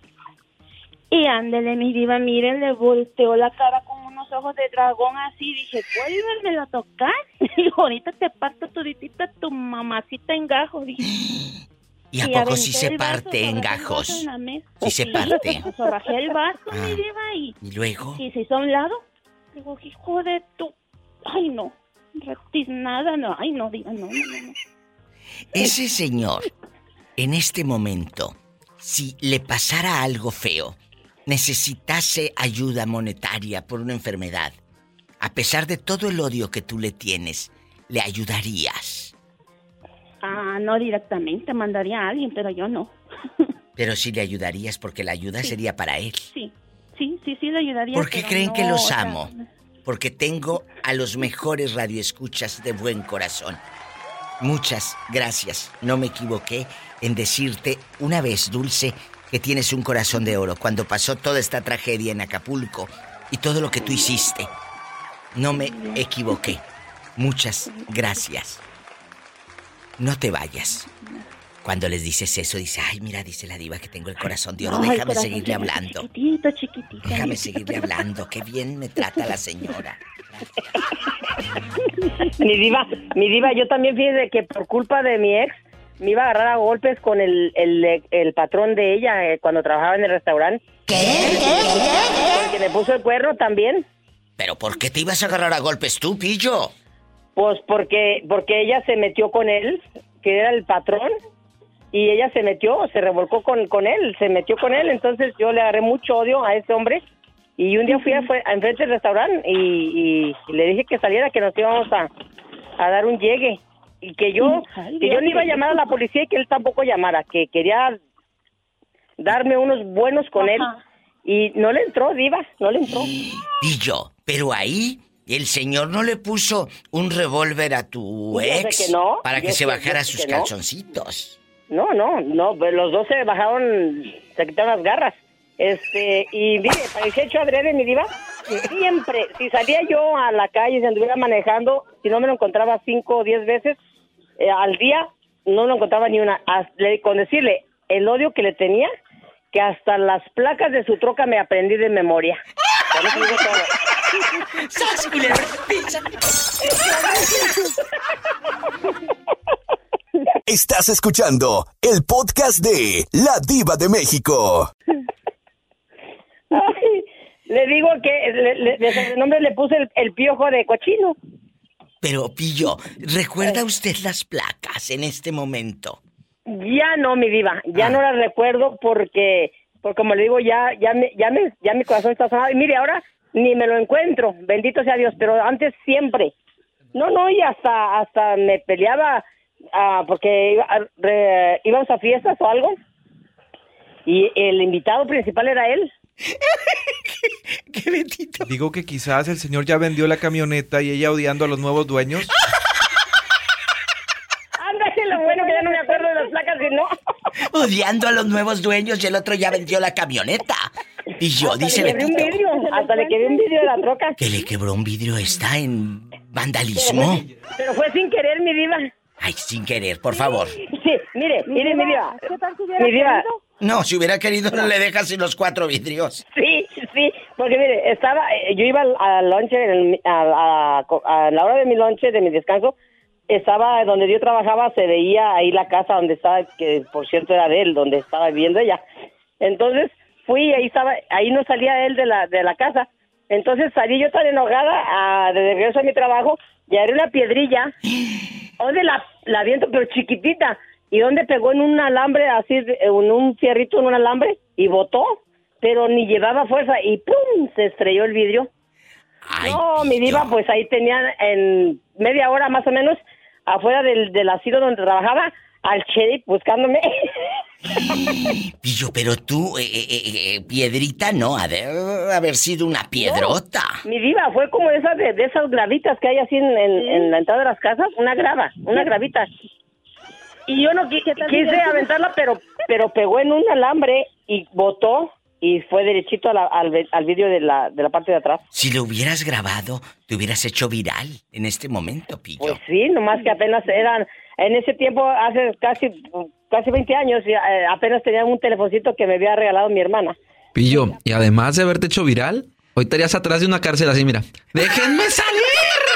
Y ándele, mi diva, mire, le volteó la cara con unos ojos de dragón así. Dije, vuélvemelo a tocar. Y ahorita te parto toditita tu mamacita en gajos. Dije, ¿Y a y poco sí se vaso, parte en gajos? en la mesa. Sí se parte. El vaso, Ah. mi diva, y, ¿Y luego? y se hizo a un lado. Digo, hijo de tu... Ay, no. Retiznada, no. Ay, no, diga, no, no, no, no. Ese señor, en este momento, si le pasara algo feo, necesitase ayuda monetaria por una enfermedad, a pesar de todo el odio que tú le tienes, ¿le ayudarías? Ah, no directamente, mandaría a alguien, pero yo no. Pero sí le ayudarías porque la ayuda Sí. sería para él. Sí, sí, sí, sí le ayudaría. ¿Por qué creen que los sea, amo? Porque tengo a los mejores radioescuchas de buen corazón. Muchas gracias. No me equivoqué en decirte una vez, Dulce, que tienes un corazón de oro. Cuando pasó toda esta tragedia en Acapulco y todo lo que tú hiciste, no me equivoqué. Muchas gracias. no te vayas. Cuando les dices eso, dice, ay, mira, dice la diva que tengo el corazón de oro, Ay, déjame corazón, seguirle hablando. Chiquitito, chiquitito. Déjame seguirle hablando, qué bien me trata la señora. Mi diva, mi diva, yo también fíjese que por culpa de mi ex me iba a agarrar a golpes con el, el, el patrón de ella eh, cuando trabajaba en el restaurante. ¿Qué? Porque me puso el cuerno también. ¿Pero por qué te ibas a agarrar a golpes tú, pillo? Pues porque, porque ella se metió con él, que era el patrón, y ella se metió, se revolcó con, con él, se metió con él, entonces yo le agarré mucho odio a ese hombre. Y un día fui a, fue, a enfrente del restaurante y, y le dije que saliera, que nos íbamos a, a dar un llegue. Y que yo, que yo no iba a llamar a la policía y que él tampoco llamara, que quería darme unos buenos con él. Y no le entró, diva, no le entró. Pillo, pero ahí el señor no le puso un revólver a tu Yo ex que no, para que yo se sé- bajara yo sus que calzoncitos. No, no, no, pues los dos se bajaron, se quitaron las garras. Este, y mire, parecía hecho adrede, mi diva. Siempre, si salía yo a la calle, si anduviera manejando, si no me lo encontraba cinco o diez veces eh, al día, no lo encontraba ni una. Le- Con decirle el odio que le tenía, que hasta las placas de su troca me aprendí de memoria. Estás escuchando el podcast de La Diva de México. Ay, le digo que le, le- de sobrenombre le puse el, el piojo de cochino. Pero, Pillo, ¿recuerda usted las placas en este momento? Ya no, mi diva, ya no la recuerdo porque, porque como le digo, ya, ya, me, ya, me, ya mi corazón está sonado. Y mire, ahora ni me lo encuentro, bendito sea Dios, pero antes siempre. No, no, y hasta, hasta me peleaba ah, porque iba, a- re- íbamos a fiestas o algo y el invitado principal era él. Digo que quizás el señor ya vendió la camioneta y ella odiando a los nuevos dueños. Ándale, lo bueno que ya no me acuerdo de las placas, y no. Odiando a los nuevos dueños y el otro ya vendió la camioneta. Pillo, Hasta dice le un Betito. vidrio, hasta le quebré un vidrio de la troca. Que le quebró un vidrio, está en vandalismo. pero fue sin querer, mi diva. Ay, sin querer, por favor. Sí, mire, mire, mi diva. ¿Qué tal si hubiera Mi diva. querido? No, si hubiera querido no le dejas sin los cuatro vidrios. Sí, porque mire, estaba, eh, yo iba al, lonche, en el- a, a- a la hora de mi lonche, de mi descanso, estaba donde yo trabajaba, se veía ahí la casa donde estaba, que por cierto era de él, donde estaba viviendo ella. Entonces fui ahí estaba, ahí no salía él de la, de la casa. Entonces salí yo tan enojada a, de regreso a mi trabajo y agarré una piedrilla, donde la, la viento, pero chiquitita, y donde pegó en un alambre, así, en un fierrito en un alambre, y botó, pero ni llevaba fuerza, y ¡pum! se estrelló el vidrio. no, mi diva, pues ahí tenían en media hora más o menos, afuera del, del asilo donde trabajaba, al sheriff buscándome. Pillo, pero tú, eh, eh, eh, eh, piedrita no, ha de haber sido una piedrota. Mi diva, fue como esas de, de esas gravitas que hay así en, en- en la entrada de las casas, una grava, una gravita. Y yo no qui- quise aventarla, pero pero pegó en un alambre y botó y fue derechito a la- al, al vidrio de la, de la parte de atrás. Si lo hubieras grabado, te hubieras hecho viral en este momento, Pillo. Pues sí, nomás que apenas eran, en ese tiempo, hace casi casi 20 años, eh, apenas tenía un telefoncito que me había regalado mi hermana. Pillo, y además de haberte hecho viral, hoy estarías atrás de una cárcel así, mira. ¡Déjenme salir!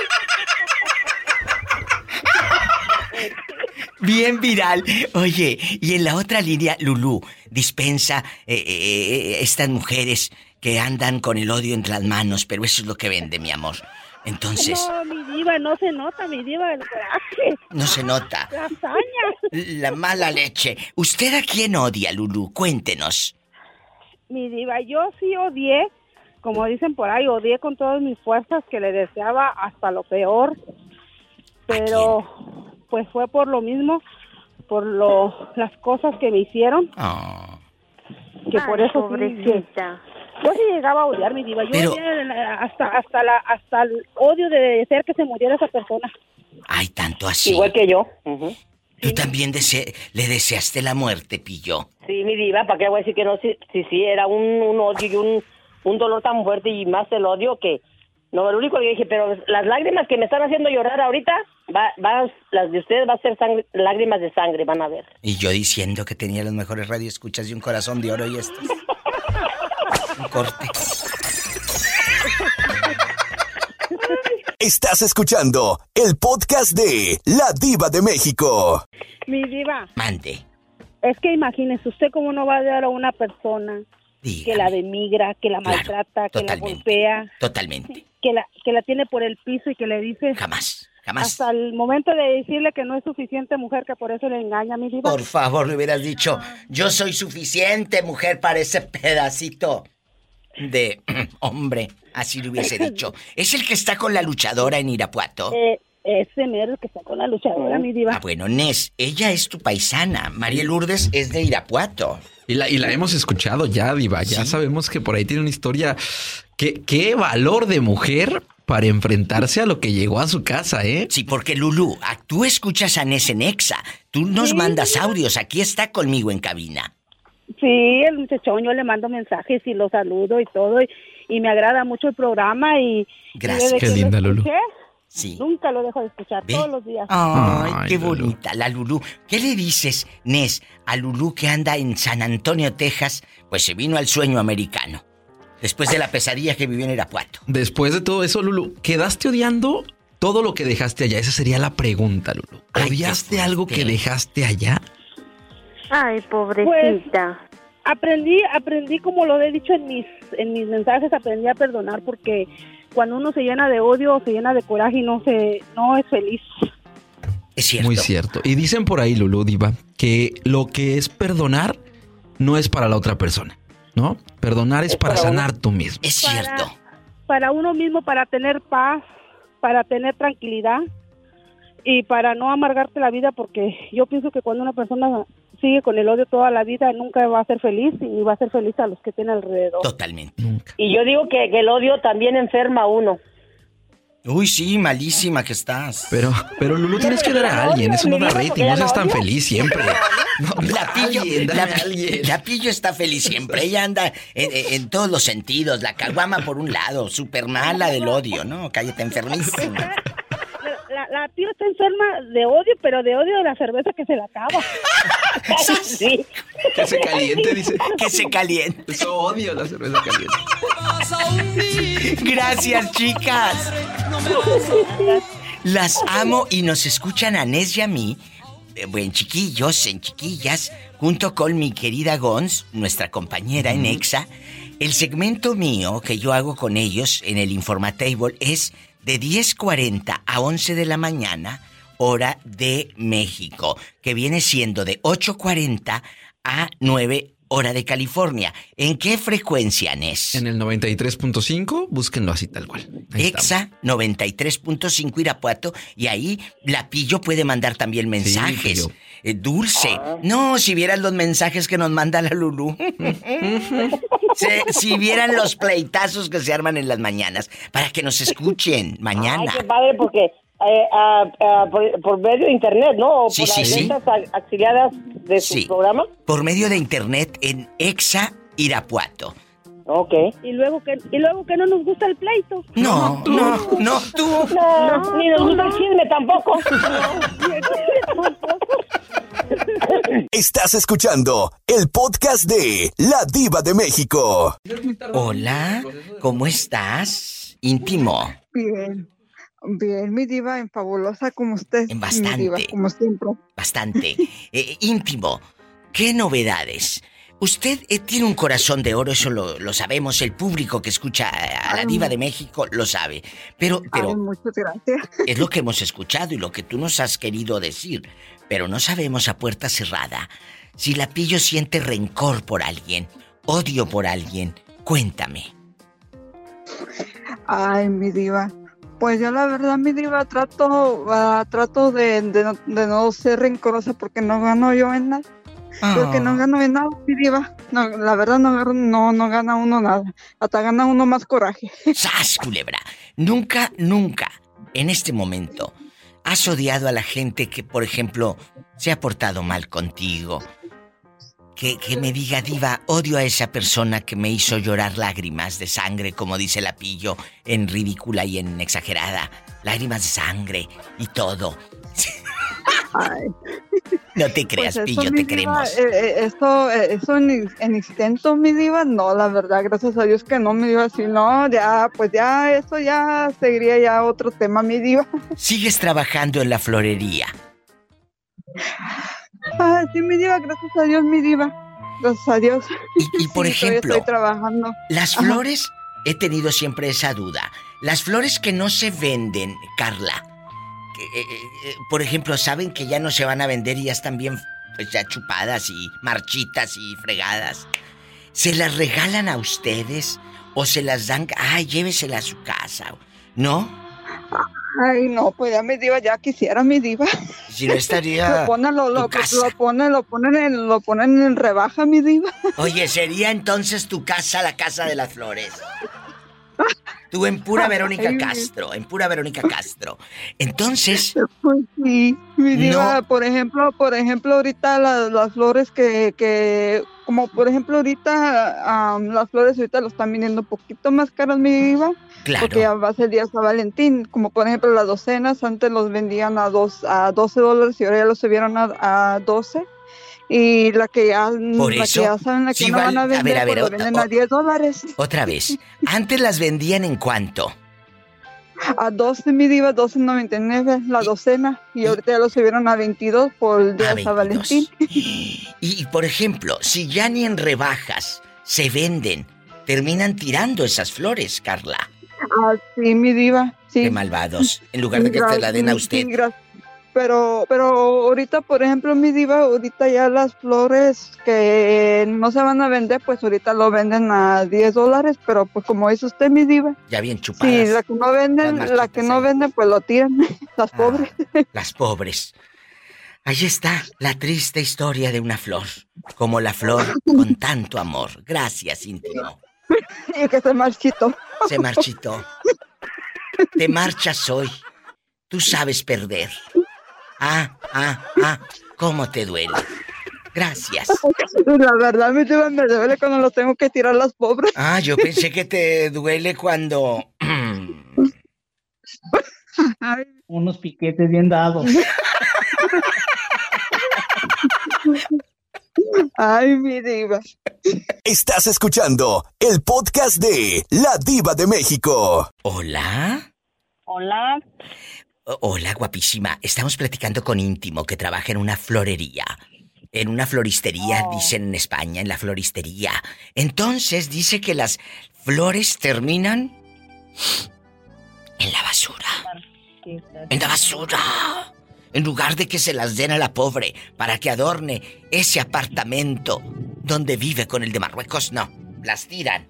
Bien viral. Oye, y en la otra línea, Lulú dispensa eh, eh, eh, estas mujeres que andan con el odio entre las manos, pero eso es lo que vende, mi amor. Entonces, No, mi diva, no se nota, mi diva, el coraje. no se nota. La hazaña. La mala leche. ¿Usted a quién odia, Lulú? Cuéntenos. Mi diva, yo sí odié, como dicen por ahí, odié con todas mis fuerzas que le deseaba hasta lo peor. Pero pues fue por lo mismo, por lo las cosas que me hicieron. Que por eso sí, pobrecita. que- yo sí llegaba a odiar mi diva. Yo Pero- hasta hasta la hasta el odio de desear que se muriera esa persona. Ay, tanto así. Igual que yo. Tú también dese- le deseaste la muerte, Pillo. Sí, mi diva, ¿para qué voy a decir que no? Sí, sí, sí, era un, un odio y un, un dolor tan fuerte y más el odio que, No, lo único que dije, pero las lágrimas que me están haciendo llorar ahorita, va, va, las de ustedes va a ser sangre- lágrimas de sangre, van a ver. Y yo diciendo que tenía los mejores radioescuchas y un corazón de oro y estos. Un corte. Estás escuchando el podcast de La Diva de México. Mi diva, Mande. es que imagínese usted cómo no va a dar a una persona que la demigra, que la maltrata, que la golpea, Totalmente. que la, que la tiene por el piso y que le dice... Jamás, jamás. Hasta el momento de decirle que no es suficiente mujer, que por eso le engaña, mi diva. Por favor, le hubieras dicho, yo soy suficiente mujer para ese pedacito de hombre. Así le hubiese dicho. Es el que está con la luchadora en Irapuato. Eh, ese mero que está con la luchadora, mi diva. Ah, bueno, Nes, ella es tu paisana. María Lourdes es de Irapuato. Y la, y la hemos escuchado ya, Diva. Ya sabemos que por ahí tiene una historia. ¿Qué, qué valor de mujer para enfrentarse a lo que llegó a su casa, ¿eh? Sí, porque Lulu, tú escuchas a Nes en Exa. Tú nos mandas audios. Aquí está conmigo en cabina. Sí, el muchachón, yo le mando mensajes y lo saludo y todo. Y, y me agrada mucho el programa y... Gracias. Qué que linda, Lulu. escuché, Sí. Nunca lo dejo de escuchar, ¿Ve? todos los días. Ay, qué bonita, la Lulú. ¿Qué le dices, Nes, a Lulú que anda en San Antonio, Texas? Pues se vino al sueño americano. Después de la pesadilla que vivió en Irapuato. Después de todo eso, Lulu, ¿quedaste odiando todo lo que dejaste allá? Esa sería la pregunta, Lulu. ¿Odiaste algo que dejaste allá? Ay, pobrecita. Pues, aprendí, aprendí como lo he dicho en mis, en mis mensajes, aprendí a perdonar porque cuando uno se llena de odio, se llena de coraje y no se, no es feliz. Es cierto. Muy cierto. Y dicen por ahí, Lulu, Diva, que lo que es perdonar no es para la otra persona, ¿no? Perdonar es para sanar tú mismo. Es cierto. Para uno mismo, para tener paz, para tener tranquilidad y para no amargarte la vida porque yo pienso que cuando una persona sigue con el odio toda la vida nunca va a ser feliz y va a ser feliz a los que tiene alrededor. Totalmente. Y yo digo que, que el odio también enferma a uno. Uy, sí, malísima que estás. Pero, pero Lulu, tienes que dar a alguien. Eso no da rating. No seas tan feliz siempre. La pillo, alguien, la, la pillo está feliz siempre. Ella anda en, en- en todos los sentidos. La caguama por un lado, súper mala del odio, ¿no? Cállate enfermísima. La, la tía está enferma de odio, pero de odio de la cerveza que se la acaba. sí. Que se caliente, dice. Que se caliente. Eso odio la cerveza caliente. Gracias, chicas. Las amo y nos escuchan a Nes y a mí, eh, en chiquillos, en chiquillas, junto con mi querida Gons, nuestra compañera en EXA. El segmento mío que yo hago con ellos en el Informatable es de 10.40 a 11 de la mañana, hora de México, que viene siendo de 8.40 a 9 hora de California. ¿En qué frecuencia, Nes? En el 93.5, búsquenlo así tal cual. Ahí Exa 93.5 Irapuato y ahí la pillo puede mandar también mensajes. Eh, dulce. No, si vieran los mensajes que nos manda la Lulú. Se- si vieran los pleitazos que se arman en las mañanas para que nos escuchen mañana. Ay, qué padre, porque eh, ah, ah, por, por medio de internet, ¿no? O Sí, por sí, las sí. a- auxiliadas de su programa. Por medio de internet en Exa Irapuato. Ok. Y luego que y luego que no nos gusta el pleito. No, no, no, tú. No, ni nos gusta el chisme tampoco. Estás escuchando el podcast de La Diva de México. Hola, ¿cómo estás? Íntimo. Bien, bien, mi diva, en fabulosa como usted. Bastante. Mi diva, como siempre. Bastante. Eh, íntimo. ¿Qué novedades? Usted eh, tiene un corazón de oro, eso lo, lo sabemos, el público que escucha a la diva de México lo sabe. Pero, pero Ay, muchas gracias. es lo que hemos escuchado y lo que tú nos has querido decir. Pero no sabemos a puerta cerrada si la pillo siente rencor por alguien, odio por alguien. Cuéntame. Ay, mi diva. Pues yo la verdad, mi diva, trato, ah, trato de, de no, de no ser rencorosa porque no gano yo en nada. Porque no gano en nada, mi diva. No, la verdad no, no, no gana uno nada. Hasta gana uno más coraje. ¡Sas, culebra! Nunca, nunca, en este momento, has odiado a la gente que, por ejemplo, se ha portado mal contigo. Que, que me diga, Diva, odio a esa persona que me hizo llorar lágrimas de sangre, como dice la pillo, en ridícula y en exagerada. Lágrimas de sangre y todo. No te creas, Pues eso, pillo, te diva, queremos. eh, eh, eso, eh, eso en, en instinto, mi diva, no, la verdad, gracias a Dios que no, mi diva, si no, ya, pues ya, eso ya seguiría ya otro tema, mi diva. Sigues trabajando en la florería. Ah, sí, mi diva, gracias a Dios, mi diva, gracias a Dios. Y, por Sí, ejemplo, estoy trabajando. Las Ajá. flores, he tenido siempre esa duda. Las flores que no se venden, Carla, que, eh, eh, por ejemplo, saben que ya no se van a vender y ya están bien pues, ya chupadas y marchitas y fregadas. ¿Se las regalan a ustedes o se las dan? Ay, llévesela a su casa. ¿No? Ay, no, pues ya mi diva, ya quisiera mi diva. Si no estaría. Lo ponen, lo, lo ponen, lo ponen en, lo ponen en rebaja, mi diva. Oye, sería entonces tu casa la casa de las flores. Tú en pura Verónica Castro, en pura Verónica Castro. Entonces, Pues sí, mi diva, No. por ejemplo, por ejemplo, ahorita las, las flores que, que, como por ejemplo ahorita, am, las flores ahorita lo están viniendo un poquito más caras, mi diva. Claro. Porque ya va a ser día San Valentín, como por ejemplo las docenas, antes los vendían a, dos, a 12 dólares y ahora ya los subieron a, a 12. Y la que ya, Por la eso, que ya saben la que no van a a ver, vender, a ver, pues, o- lo venden o- a 10 dólares. otra vez. Antes las vendían en cuánto? A 12 mi diva, 12.99 la docena. Y ahorita ya lo subieron a 22 por el día A San Valentín. Y, y, por ejemplo, si ya ni en rebajas se venden, terminan tirando esas flores, Carla. Ah, sí, mi diva, sí. Qué malvados. En lugar de que te la den a usted. Sí, Pero, pero ahorita, por ejemplo, mi diva, ahorita ya las flores que no se van a vender, pues ahorita lo venden a 10 dólares, pero pues como dice usted, mi diva, Ya bien chupadas. sí, la que no venden, Las la que no venden, pues lo tiran, las pobres. Las pobres. Ahí está la triste historia de una flor. Como la flor con tanto amor. Gracias, íntimo. y que se marchitó. Se marchitó. Te marchas hoy. Tú sabes perder. Ah, ah, ah. ¿Cómo te duele? Gracias. La verdad, mi diva, me duele cuando lo tengo que tirar las pobres. Ah, yo pensé que te duele cuando... Unos piquetes bien dados. Ay, mi diva. Estás escuchando el podcast de La Diva de México. ¿Hola? Hola. O- Hola, guapísima. Estamos platicando con íntimo que trabaja en una florería. En una floristería, dicen en España, en la floristería. Entonces dice que las flores terminan en la basura. En la basura. En lugar de que se las den a la pobre para que adorne ese apartamento donde vive con el de Marruecos, no. Las tiran.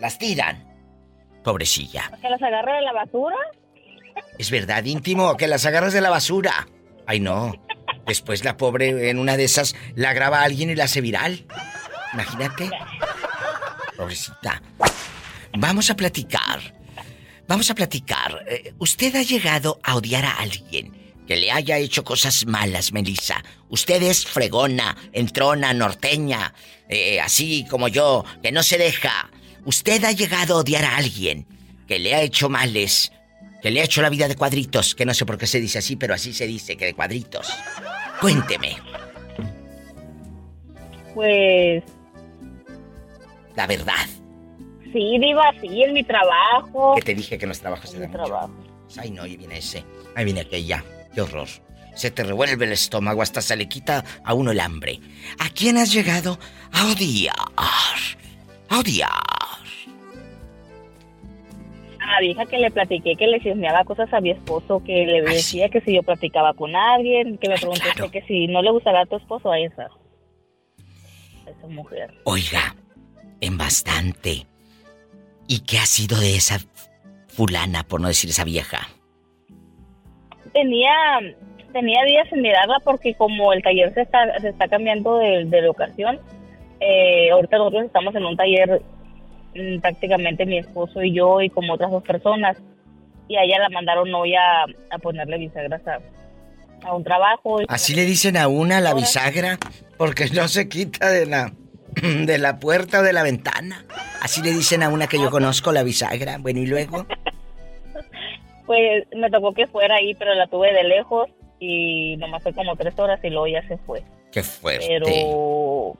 Las tiran. Pobrecilla. ¿Que las agarre de la basura? Es verdad, íntimo, que las agarras de la basura. Ay, no. Después la pobre en una de esas la graba alguien y la hace viral. Imagínate. Pobrecita. Vamos a platicar. Vamos a platicar. Eh, ¿Usted ha llegado a odiar a alguien que le haya hecho cosas malas, Melissa? Usted es fregona, entrona, norteña, eh, así como yo, que no se deja. ¿Usted ha llegado a odiar a alguien que le ha hecho males, que le ha hecho la vida de cuadritos, que no sé por qué se dice así, pero así se dice, que de cuadritos? Cuénteme, Pues la verdad. sí, diva, sí, en mi trabajo. Que te dije que en los trabajos se da mucho. Ay, no, ahí viene ese. Ahí viene aquella. Qué horror. Se te revuelve el estómago, hasta se le quita a uno el hambre. ¿A quién has llegado a odiar? A odiar. La vieja que le platiqué que le chismeaba cosas a mi esposo, que le decía que si yo platicaba con alguien, que me preguntó usted que si no le gustaba a tu esposo a esa. A esa mujer. Oiga, en bastante. ¿Y qué ha sido de esa fulana, por no decir esa vieja? Tenía, tenía días sin mirarla porque como el taller se está, se está cambiando de, de locación, eh, ahorita nosotros estamos en un taller prácticamente mi esposo y yo y como otras dos personas y a ella la mandaron hoy a, a ponerle bisagras a, a un trabajo. Así le dicen a una la bisagra. Porque no se quita de la, de la puerta o de la ventana. Así le dicen a una que yo conozco, la bisagra. Bueno, ¿y luego? Pues me tocó que fuera ahí, pero la tuve de lejos y nomás fue como tres horas y luego ya se fue. Qué fuerte. Pero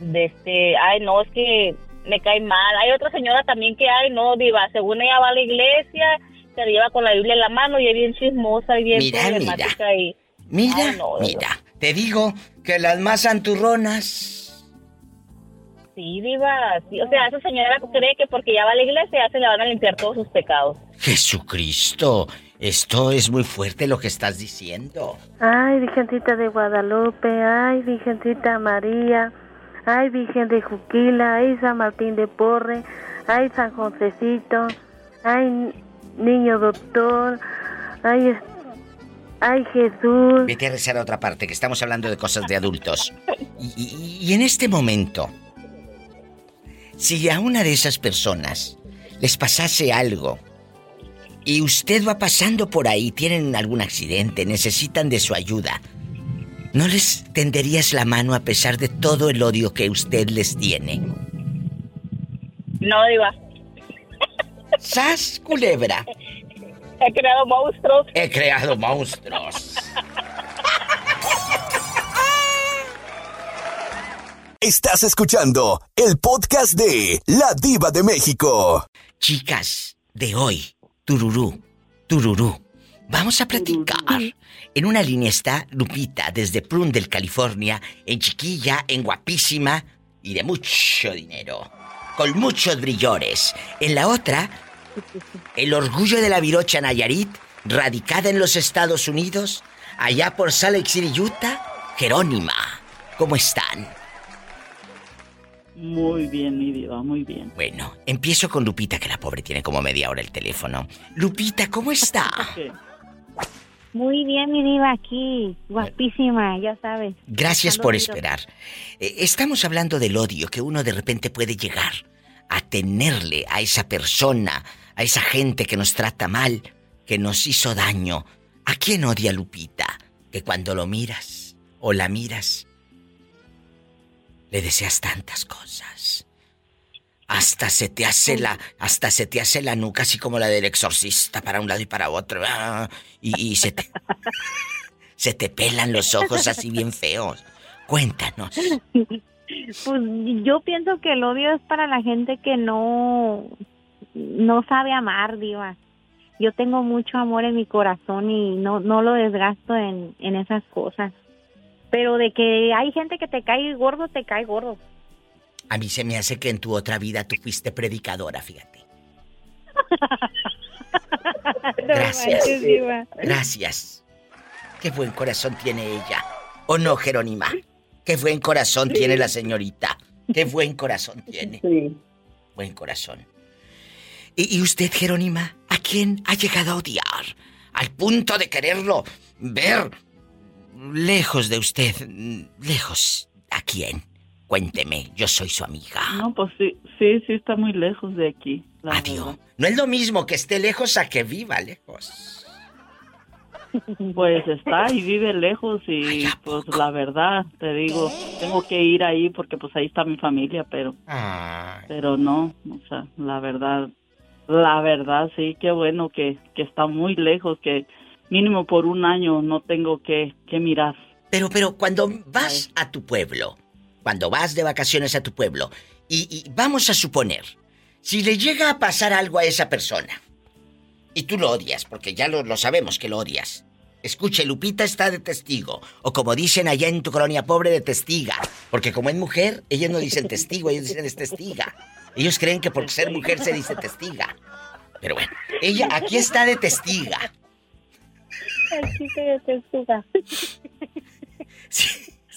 de este, ay no, es que me cae mal. Hay otra señora también que hay, no, diva, según ella va a la iglesia, se lleva con la Biblia en la mano y es bien chismosa y bien Mira, problemática y Mira, Ay, no, mira, te digo que las más santurronas. Sí, diva, sí, o sea, esa señora cree que porque ya va a la iglesia ya se le van a limpiar todos sus pecados. Jesucristo, esto es muy fuerte lo que estás diciendo. Ay, Virgencita de Guadalupe, ay, Virgencita María, ay, Virgen de Juquila, ay, San Martín de Porre, ay, San Josecito, ay, Niño Doctor, ay, ay, Jesús. Vete a rezar a otra parte, que estamos hablando de cosas de adultos. Y, y- y en este momento, si a una de esas personas les pasase algo y usted va pasando por ahí, tienen algún accidente, necesitan de su ayuda, ¿no les tenderías la mano a pesar de todo el odio que usted les tiene? No, diva. ¡Sas, culebra! He creado monstruos. He creado monstruos. Estás escuchando el podcast de La Diva de México. Chicas, de hoy, tururú, tururú. Vamos a platicar. En una línea está Lupita, desde Prundle, California, en chiquilla, en guapísima y de mucho dinero. Con muchos brillores. En la otra, el orgullo de la virocha Nayarit, radicada en los Estados Unidos, allá por Salt Lake City, Utah, Jerónima. ¿Cómo están? Muy bien, mi diva, muy bien. Bueno, empiezo con Lupita, que la pobre tiene como media hora el teléfono. Lupita, ¿cómo está? Muy bien, mi diva, aquí, guapísima, ya sabes. Gracias por esperar. Eh, estamos hablando del odio que uno de repente puede llegar a tenerle a esa persona, a esa gente que nos trata mal, que nos hizo daño. ¿A quién odia Lupita? Que cuando lo miras o la miras, le deseas tantas cosas. Hasta se te hace la, hasta se te hace la nuca así como la del exorcista para un lado y para otro. ah, Y, y se te, se te pelan los ojos así bien feos. Cuéntanos. Pues yo pienso que el odio es para la gente que no, no sabe amar, diva. Yo tengo mucho amor en mi corazón y no, no lo desgasto en, en esas cosas. Pero de que hay gente que te cae gordo, te cae gordo. A mí se me hace que en tu otra vida tú fuiste predicadora, fíjate. Gracias. Gracias. Qué buen corazón tiene ella. ¿O no, Jerónima? Qué buen corazón tiene la señorita. Qué buen corazón tiene. Buen corazón. ¿Y, y usted, Jerónima, a quién ha llegado a odiar? Al punto de quererlo ver lejos de usted. Lejos. ¿A quién? Cuénteme, yo soy su amiga. No, pues sí, sí, sí está muy lejos de aquí. Adiós. No es lo mismo que esté lejos a que viva lejos. Pues está y vive lejos y pues la verdad, te digo, tengo que ir ahí porque pues ahí está mi familia, pero pero no, o sea, la verdad, la verdad sí, qué bueno que, que está muy lejos, que mínimo por un año no tengo que, que mirar. Pero, pero cuando vas a tu pueblo, cuando vas de vacaciones a tu pueblo, y, y vamos a suponer, si le llega a pasar algo a esa persona, y tú lo odias, porque ya lo, lo sabemos que lo odias. Escuche, Lupita está de testigo, o como dicen allá en tu colonia pobre, de testiga, porque como es mujer, ellos no dicen testigo, ellos dicen es testiga. Ellos creen que por ser mujer se dice testiga. Pero bueno, ella aquí está de testiga. Aquí te testiga.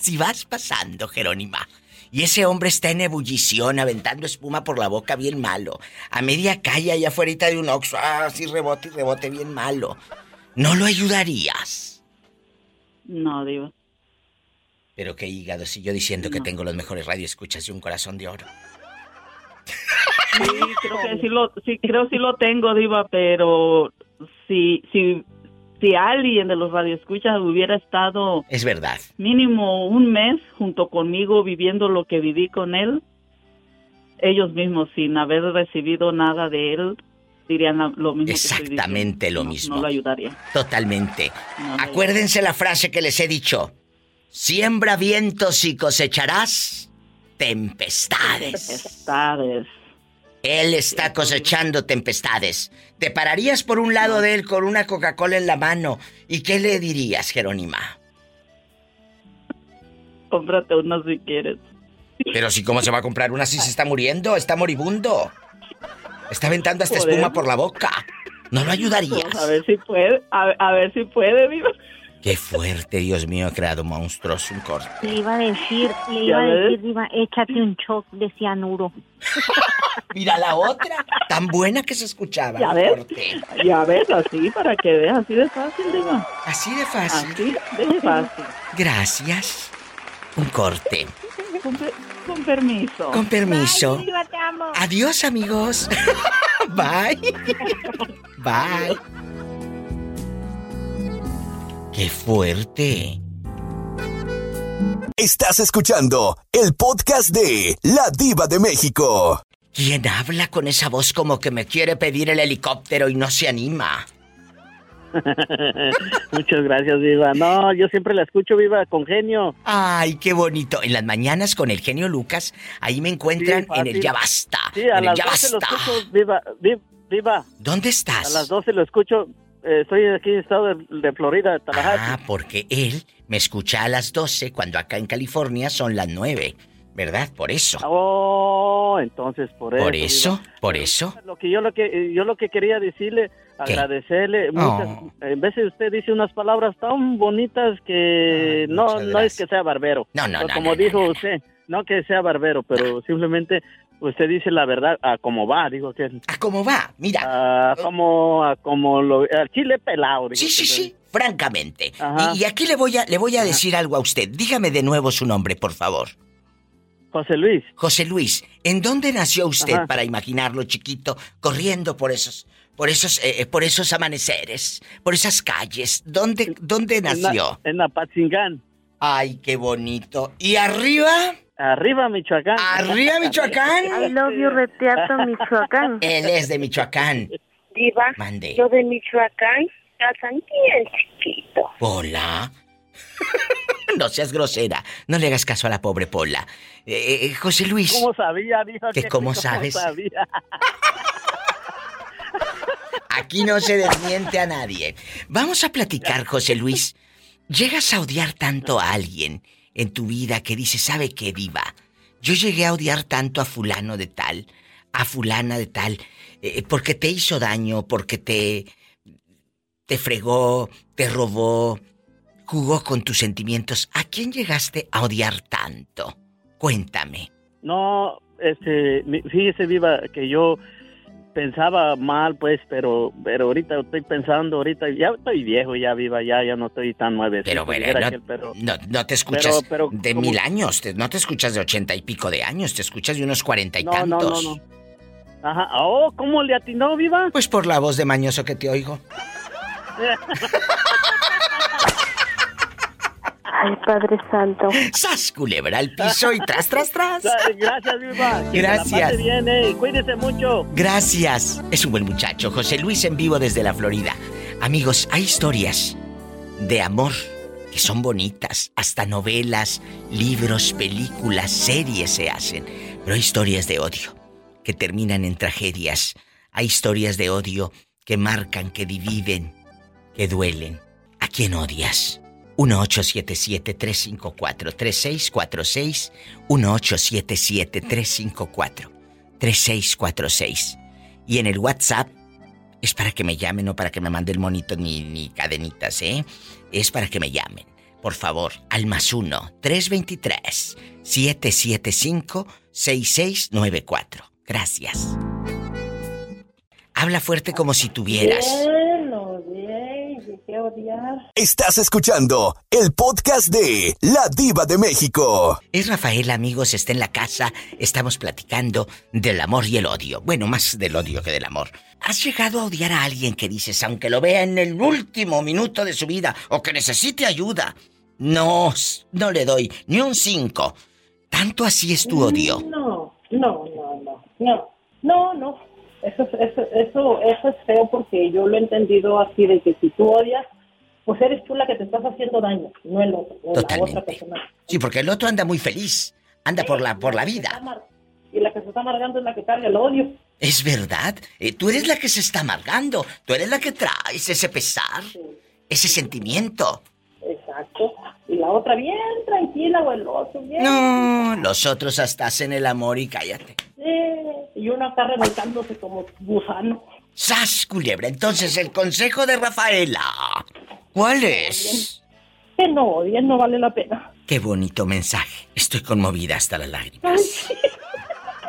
Si vas pasando, Jerónima, y ese hombre está en ebullición, aventando espuma por la boca bien malo, a media calle allá afuera de un oxo, ah, así rebote y rebote bien malo, ¿no lo ayudarías? No, digo. Pero qué hígado, si yo diciendo que tengo los mejores radioescuchas y un corazón de oro. Sí, creo que sí lo, sí, creo sí lo tengo, Diva, pero si, si, si alguien de los radioescuchas hubiera estado Es verdad. mínimo un mes junto conmigo viviendo lo que viví con él, ellos mismos sin haber recibido nada de él dirían lo mismo. que. Exactamente lo No- mismo. No lo ayudaría. Totalmente. Acuérdense la frase que les he dicho. Siembra vientos y cosecharás tempestades. Tempestades. Él está cosechando tempestades. ¿Te pararías por un lado de él con una Coca-Cola en la mano? ¿Y qué le dirías, Jerónima? Cómprate uno si quieres. Pero si cómo se va a comprar una si se está muriendo, está moribundo. Está aventando hasta espuma por la boca. ¿No lo ayudarías? A ver si puede, a, a ver si puede, viva. Qué fuerte, Dios mío, ha creado monstruos. Un corte. Le iba a decir, le ¿Ya iba a decir, Diva, échate un shot de cianuro. Mira la otra, tan buena que se escuchaba. Ya un ves, ya ves, así para que veas, así de fácil, diva. Así de fácil. Así de fácil. Gracias. Un corte. Con, per- con permiso. Con permiso. Diva, te amo. Adiós, amigos. Bye. Bye. Qué fuerte. Estás escuchando el podcast de La Diva de México. ¿Quién habla con esa voz como que me quiere pedir el helicóptero y no se anima? Muchas gracias, Viva. No, yo siempre la escucho, Viva, con genio. Ay, qué bonito. En las mañanas con el genio Lucas, ahí me encuentran Sí, en el. Ya Basta. Sí, a en el las Ya 12 lo Basta. escucho, Viva, Vi- Viva. ¿Dónde estás? A las 12 lo escucho. Eh, estoy aquí en el estado de, de Florida, de Tallahassee. Ah, porque él me escucha a las 12 cuando acá en California son las 9. ¿Verdad? Por eso. Oh, entonces por eso. Por eso, por eso. Lo que yo lo que yo lo que quería decirle, ¿Qué? agradecerle, muchas, Oh. en veces usted dice unas palabras tan bonitas que no no es que sea barbero. No, no, no, Como no, dijo usted, no que sea barbero, pero simplemente usted dice la verdad a como va, digo que a cómo va, mira. a como a como lo al chile pelado. digo Sí, sí, sí, francamente. Y, y aquí le voy a le voy a decir algo a usted. Dígame de nuevo su nombre, por favor. José Luis. José Luis, ¿en dónde nació usted Ajá. para imaginarlo chiquito corriendo por esos por esos eh, eh, por esos amaneceres, por esas calles? ¿Dónde dónde En la- nació? En Apatzingán. Ay, qué bonito. ¿Y arriba? Arriba Michoacán. Arriba Michoacán. I love you, Reteato, Michoacán. Él es de Michoacán. Diva, Mande. yo de Michoacán, casa bien chiquito. Pola. no seas grosera. No le hagas caso a la pobre Pola. Eh, eh, José Luis. ¿Cómo sabía? Dijo ¿Que que- cómo sabes? sabía? Aquí no se desmiente a nadie. Vamos a platicar, José Luis. Llegas a odiar tanto a alguien en tu vida que dice, ¿sabe qué, diva? Yo llegué a odiar tanto a fulano de tal, a fulana de tal, eh, porque te hizo daño, porque te, te fregó, te robó, jugó con tus sentimientos. ¿A quién llegaste a odiar tanto? Cuéntame. No, este, fíjese, Viva, que yo pensaba mal, pues, pero pero ahorita estoy pensando, ahorita ya estoy viejo, ya Viva, ya ya no estoy tan nueve. Pero bueno, no, pero, no, no te escuchas pero de mil años, te- no te escuchas de ochenta y pico de años, te escuchas de unos cuarenta y no, no, tantos. no, no. Ajá, oh, ¿cómo le atinó, Viva? Pues por la voz de mañoso que te oigo. Ay, Padre Santo. ¡Sas, culebra al piso y tras, tras, tras! Gracias, Viva. Que se la Gracias. pase bien, eh, cuídese mucho. Gracias. Es un buen muchacho, José Luis en vivo desde la Florida. Amigos, hay historias de amor que son bonitas, hasta novelas, libros, películas, series se hacen, pero hay historias de odio que terminan en tragedias. Hay historias de odio que marcan, que dividen, que duelen. ¿A quién odias? 1877-354-3646. 1877-354-3646. Y en el WhatsApp es para que me llamen, no para que me manden monitos ni, ni cadenitas, ¿eh? Es para que me llamen. Por favor, al más 1-323-775-6694. Gracias. Habla fuerte como si tuvieras. Odiar. Estás escuchando el podcast de La Diva de México. Es Rafael, amigos, está en la casa. Estamos platicando del amor y el odio. Bueno, más del odio que del amor. ¿Has llegado a odiar a alguien que dices, aunque lo vea en el último minuto de su vida o que necesite ayuda? No, no le doy ni un cinco. ¿Tanto así es tu odio? No, no, no, no, no, no, no. Eso, es- eso, eso, eso es feo porque yo lo he entendido así de que si tú odias, pues eres tú la que te estás haciendo daño, no el otro, o la otra persona. Sí, porque el otro anda muy feliz. Anda por la, por la vida. Y la que se está amargando es la que carga el odio. Es verdad. Eh, tú eres la que se está amargando. Tú eres la que traes ese pesar. Ese sentimiento. Exacto. Y la otra bien tranquila o el otro bien. No, los otros hasta hacen el amor y cállate. Eh, y uno está revolcándose como gusano. ¡Sas, culebra! Entonces, el consejo de Rafaela. ¿Cuál es? Que no odien, no vale la pena. Qué bonito mensaje. Estoy conmovida hasta las lágrimas.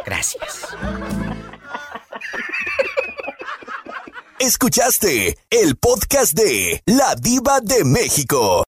Gracias. Escuchaste el podcast de La Diva de México.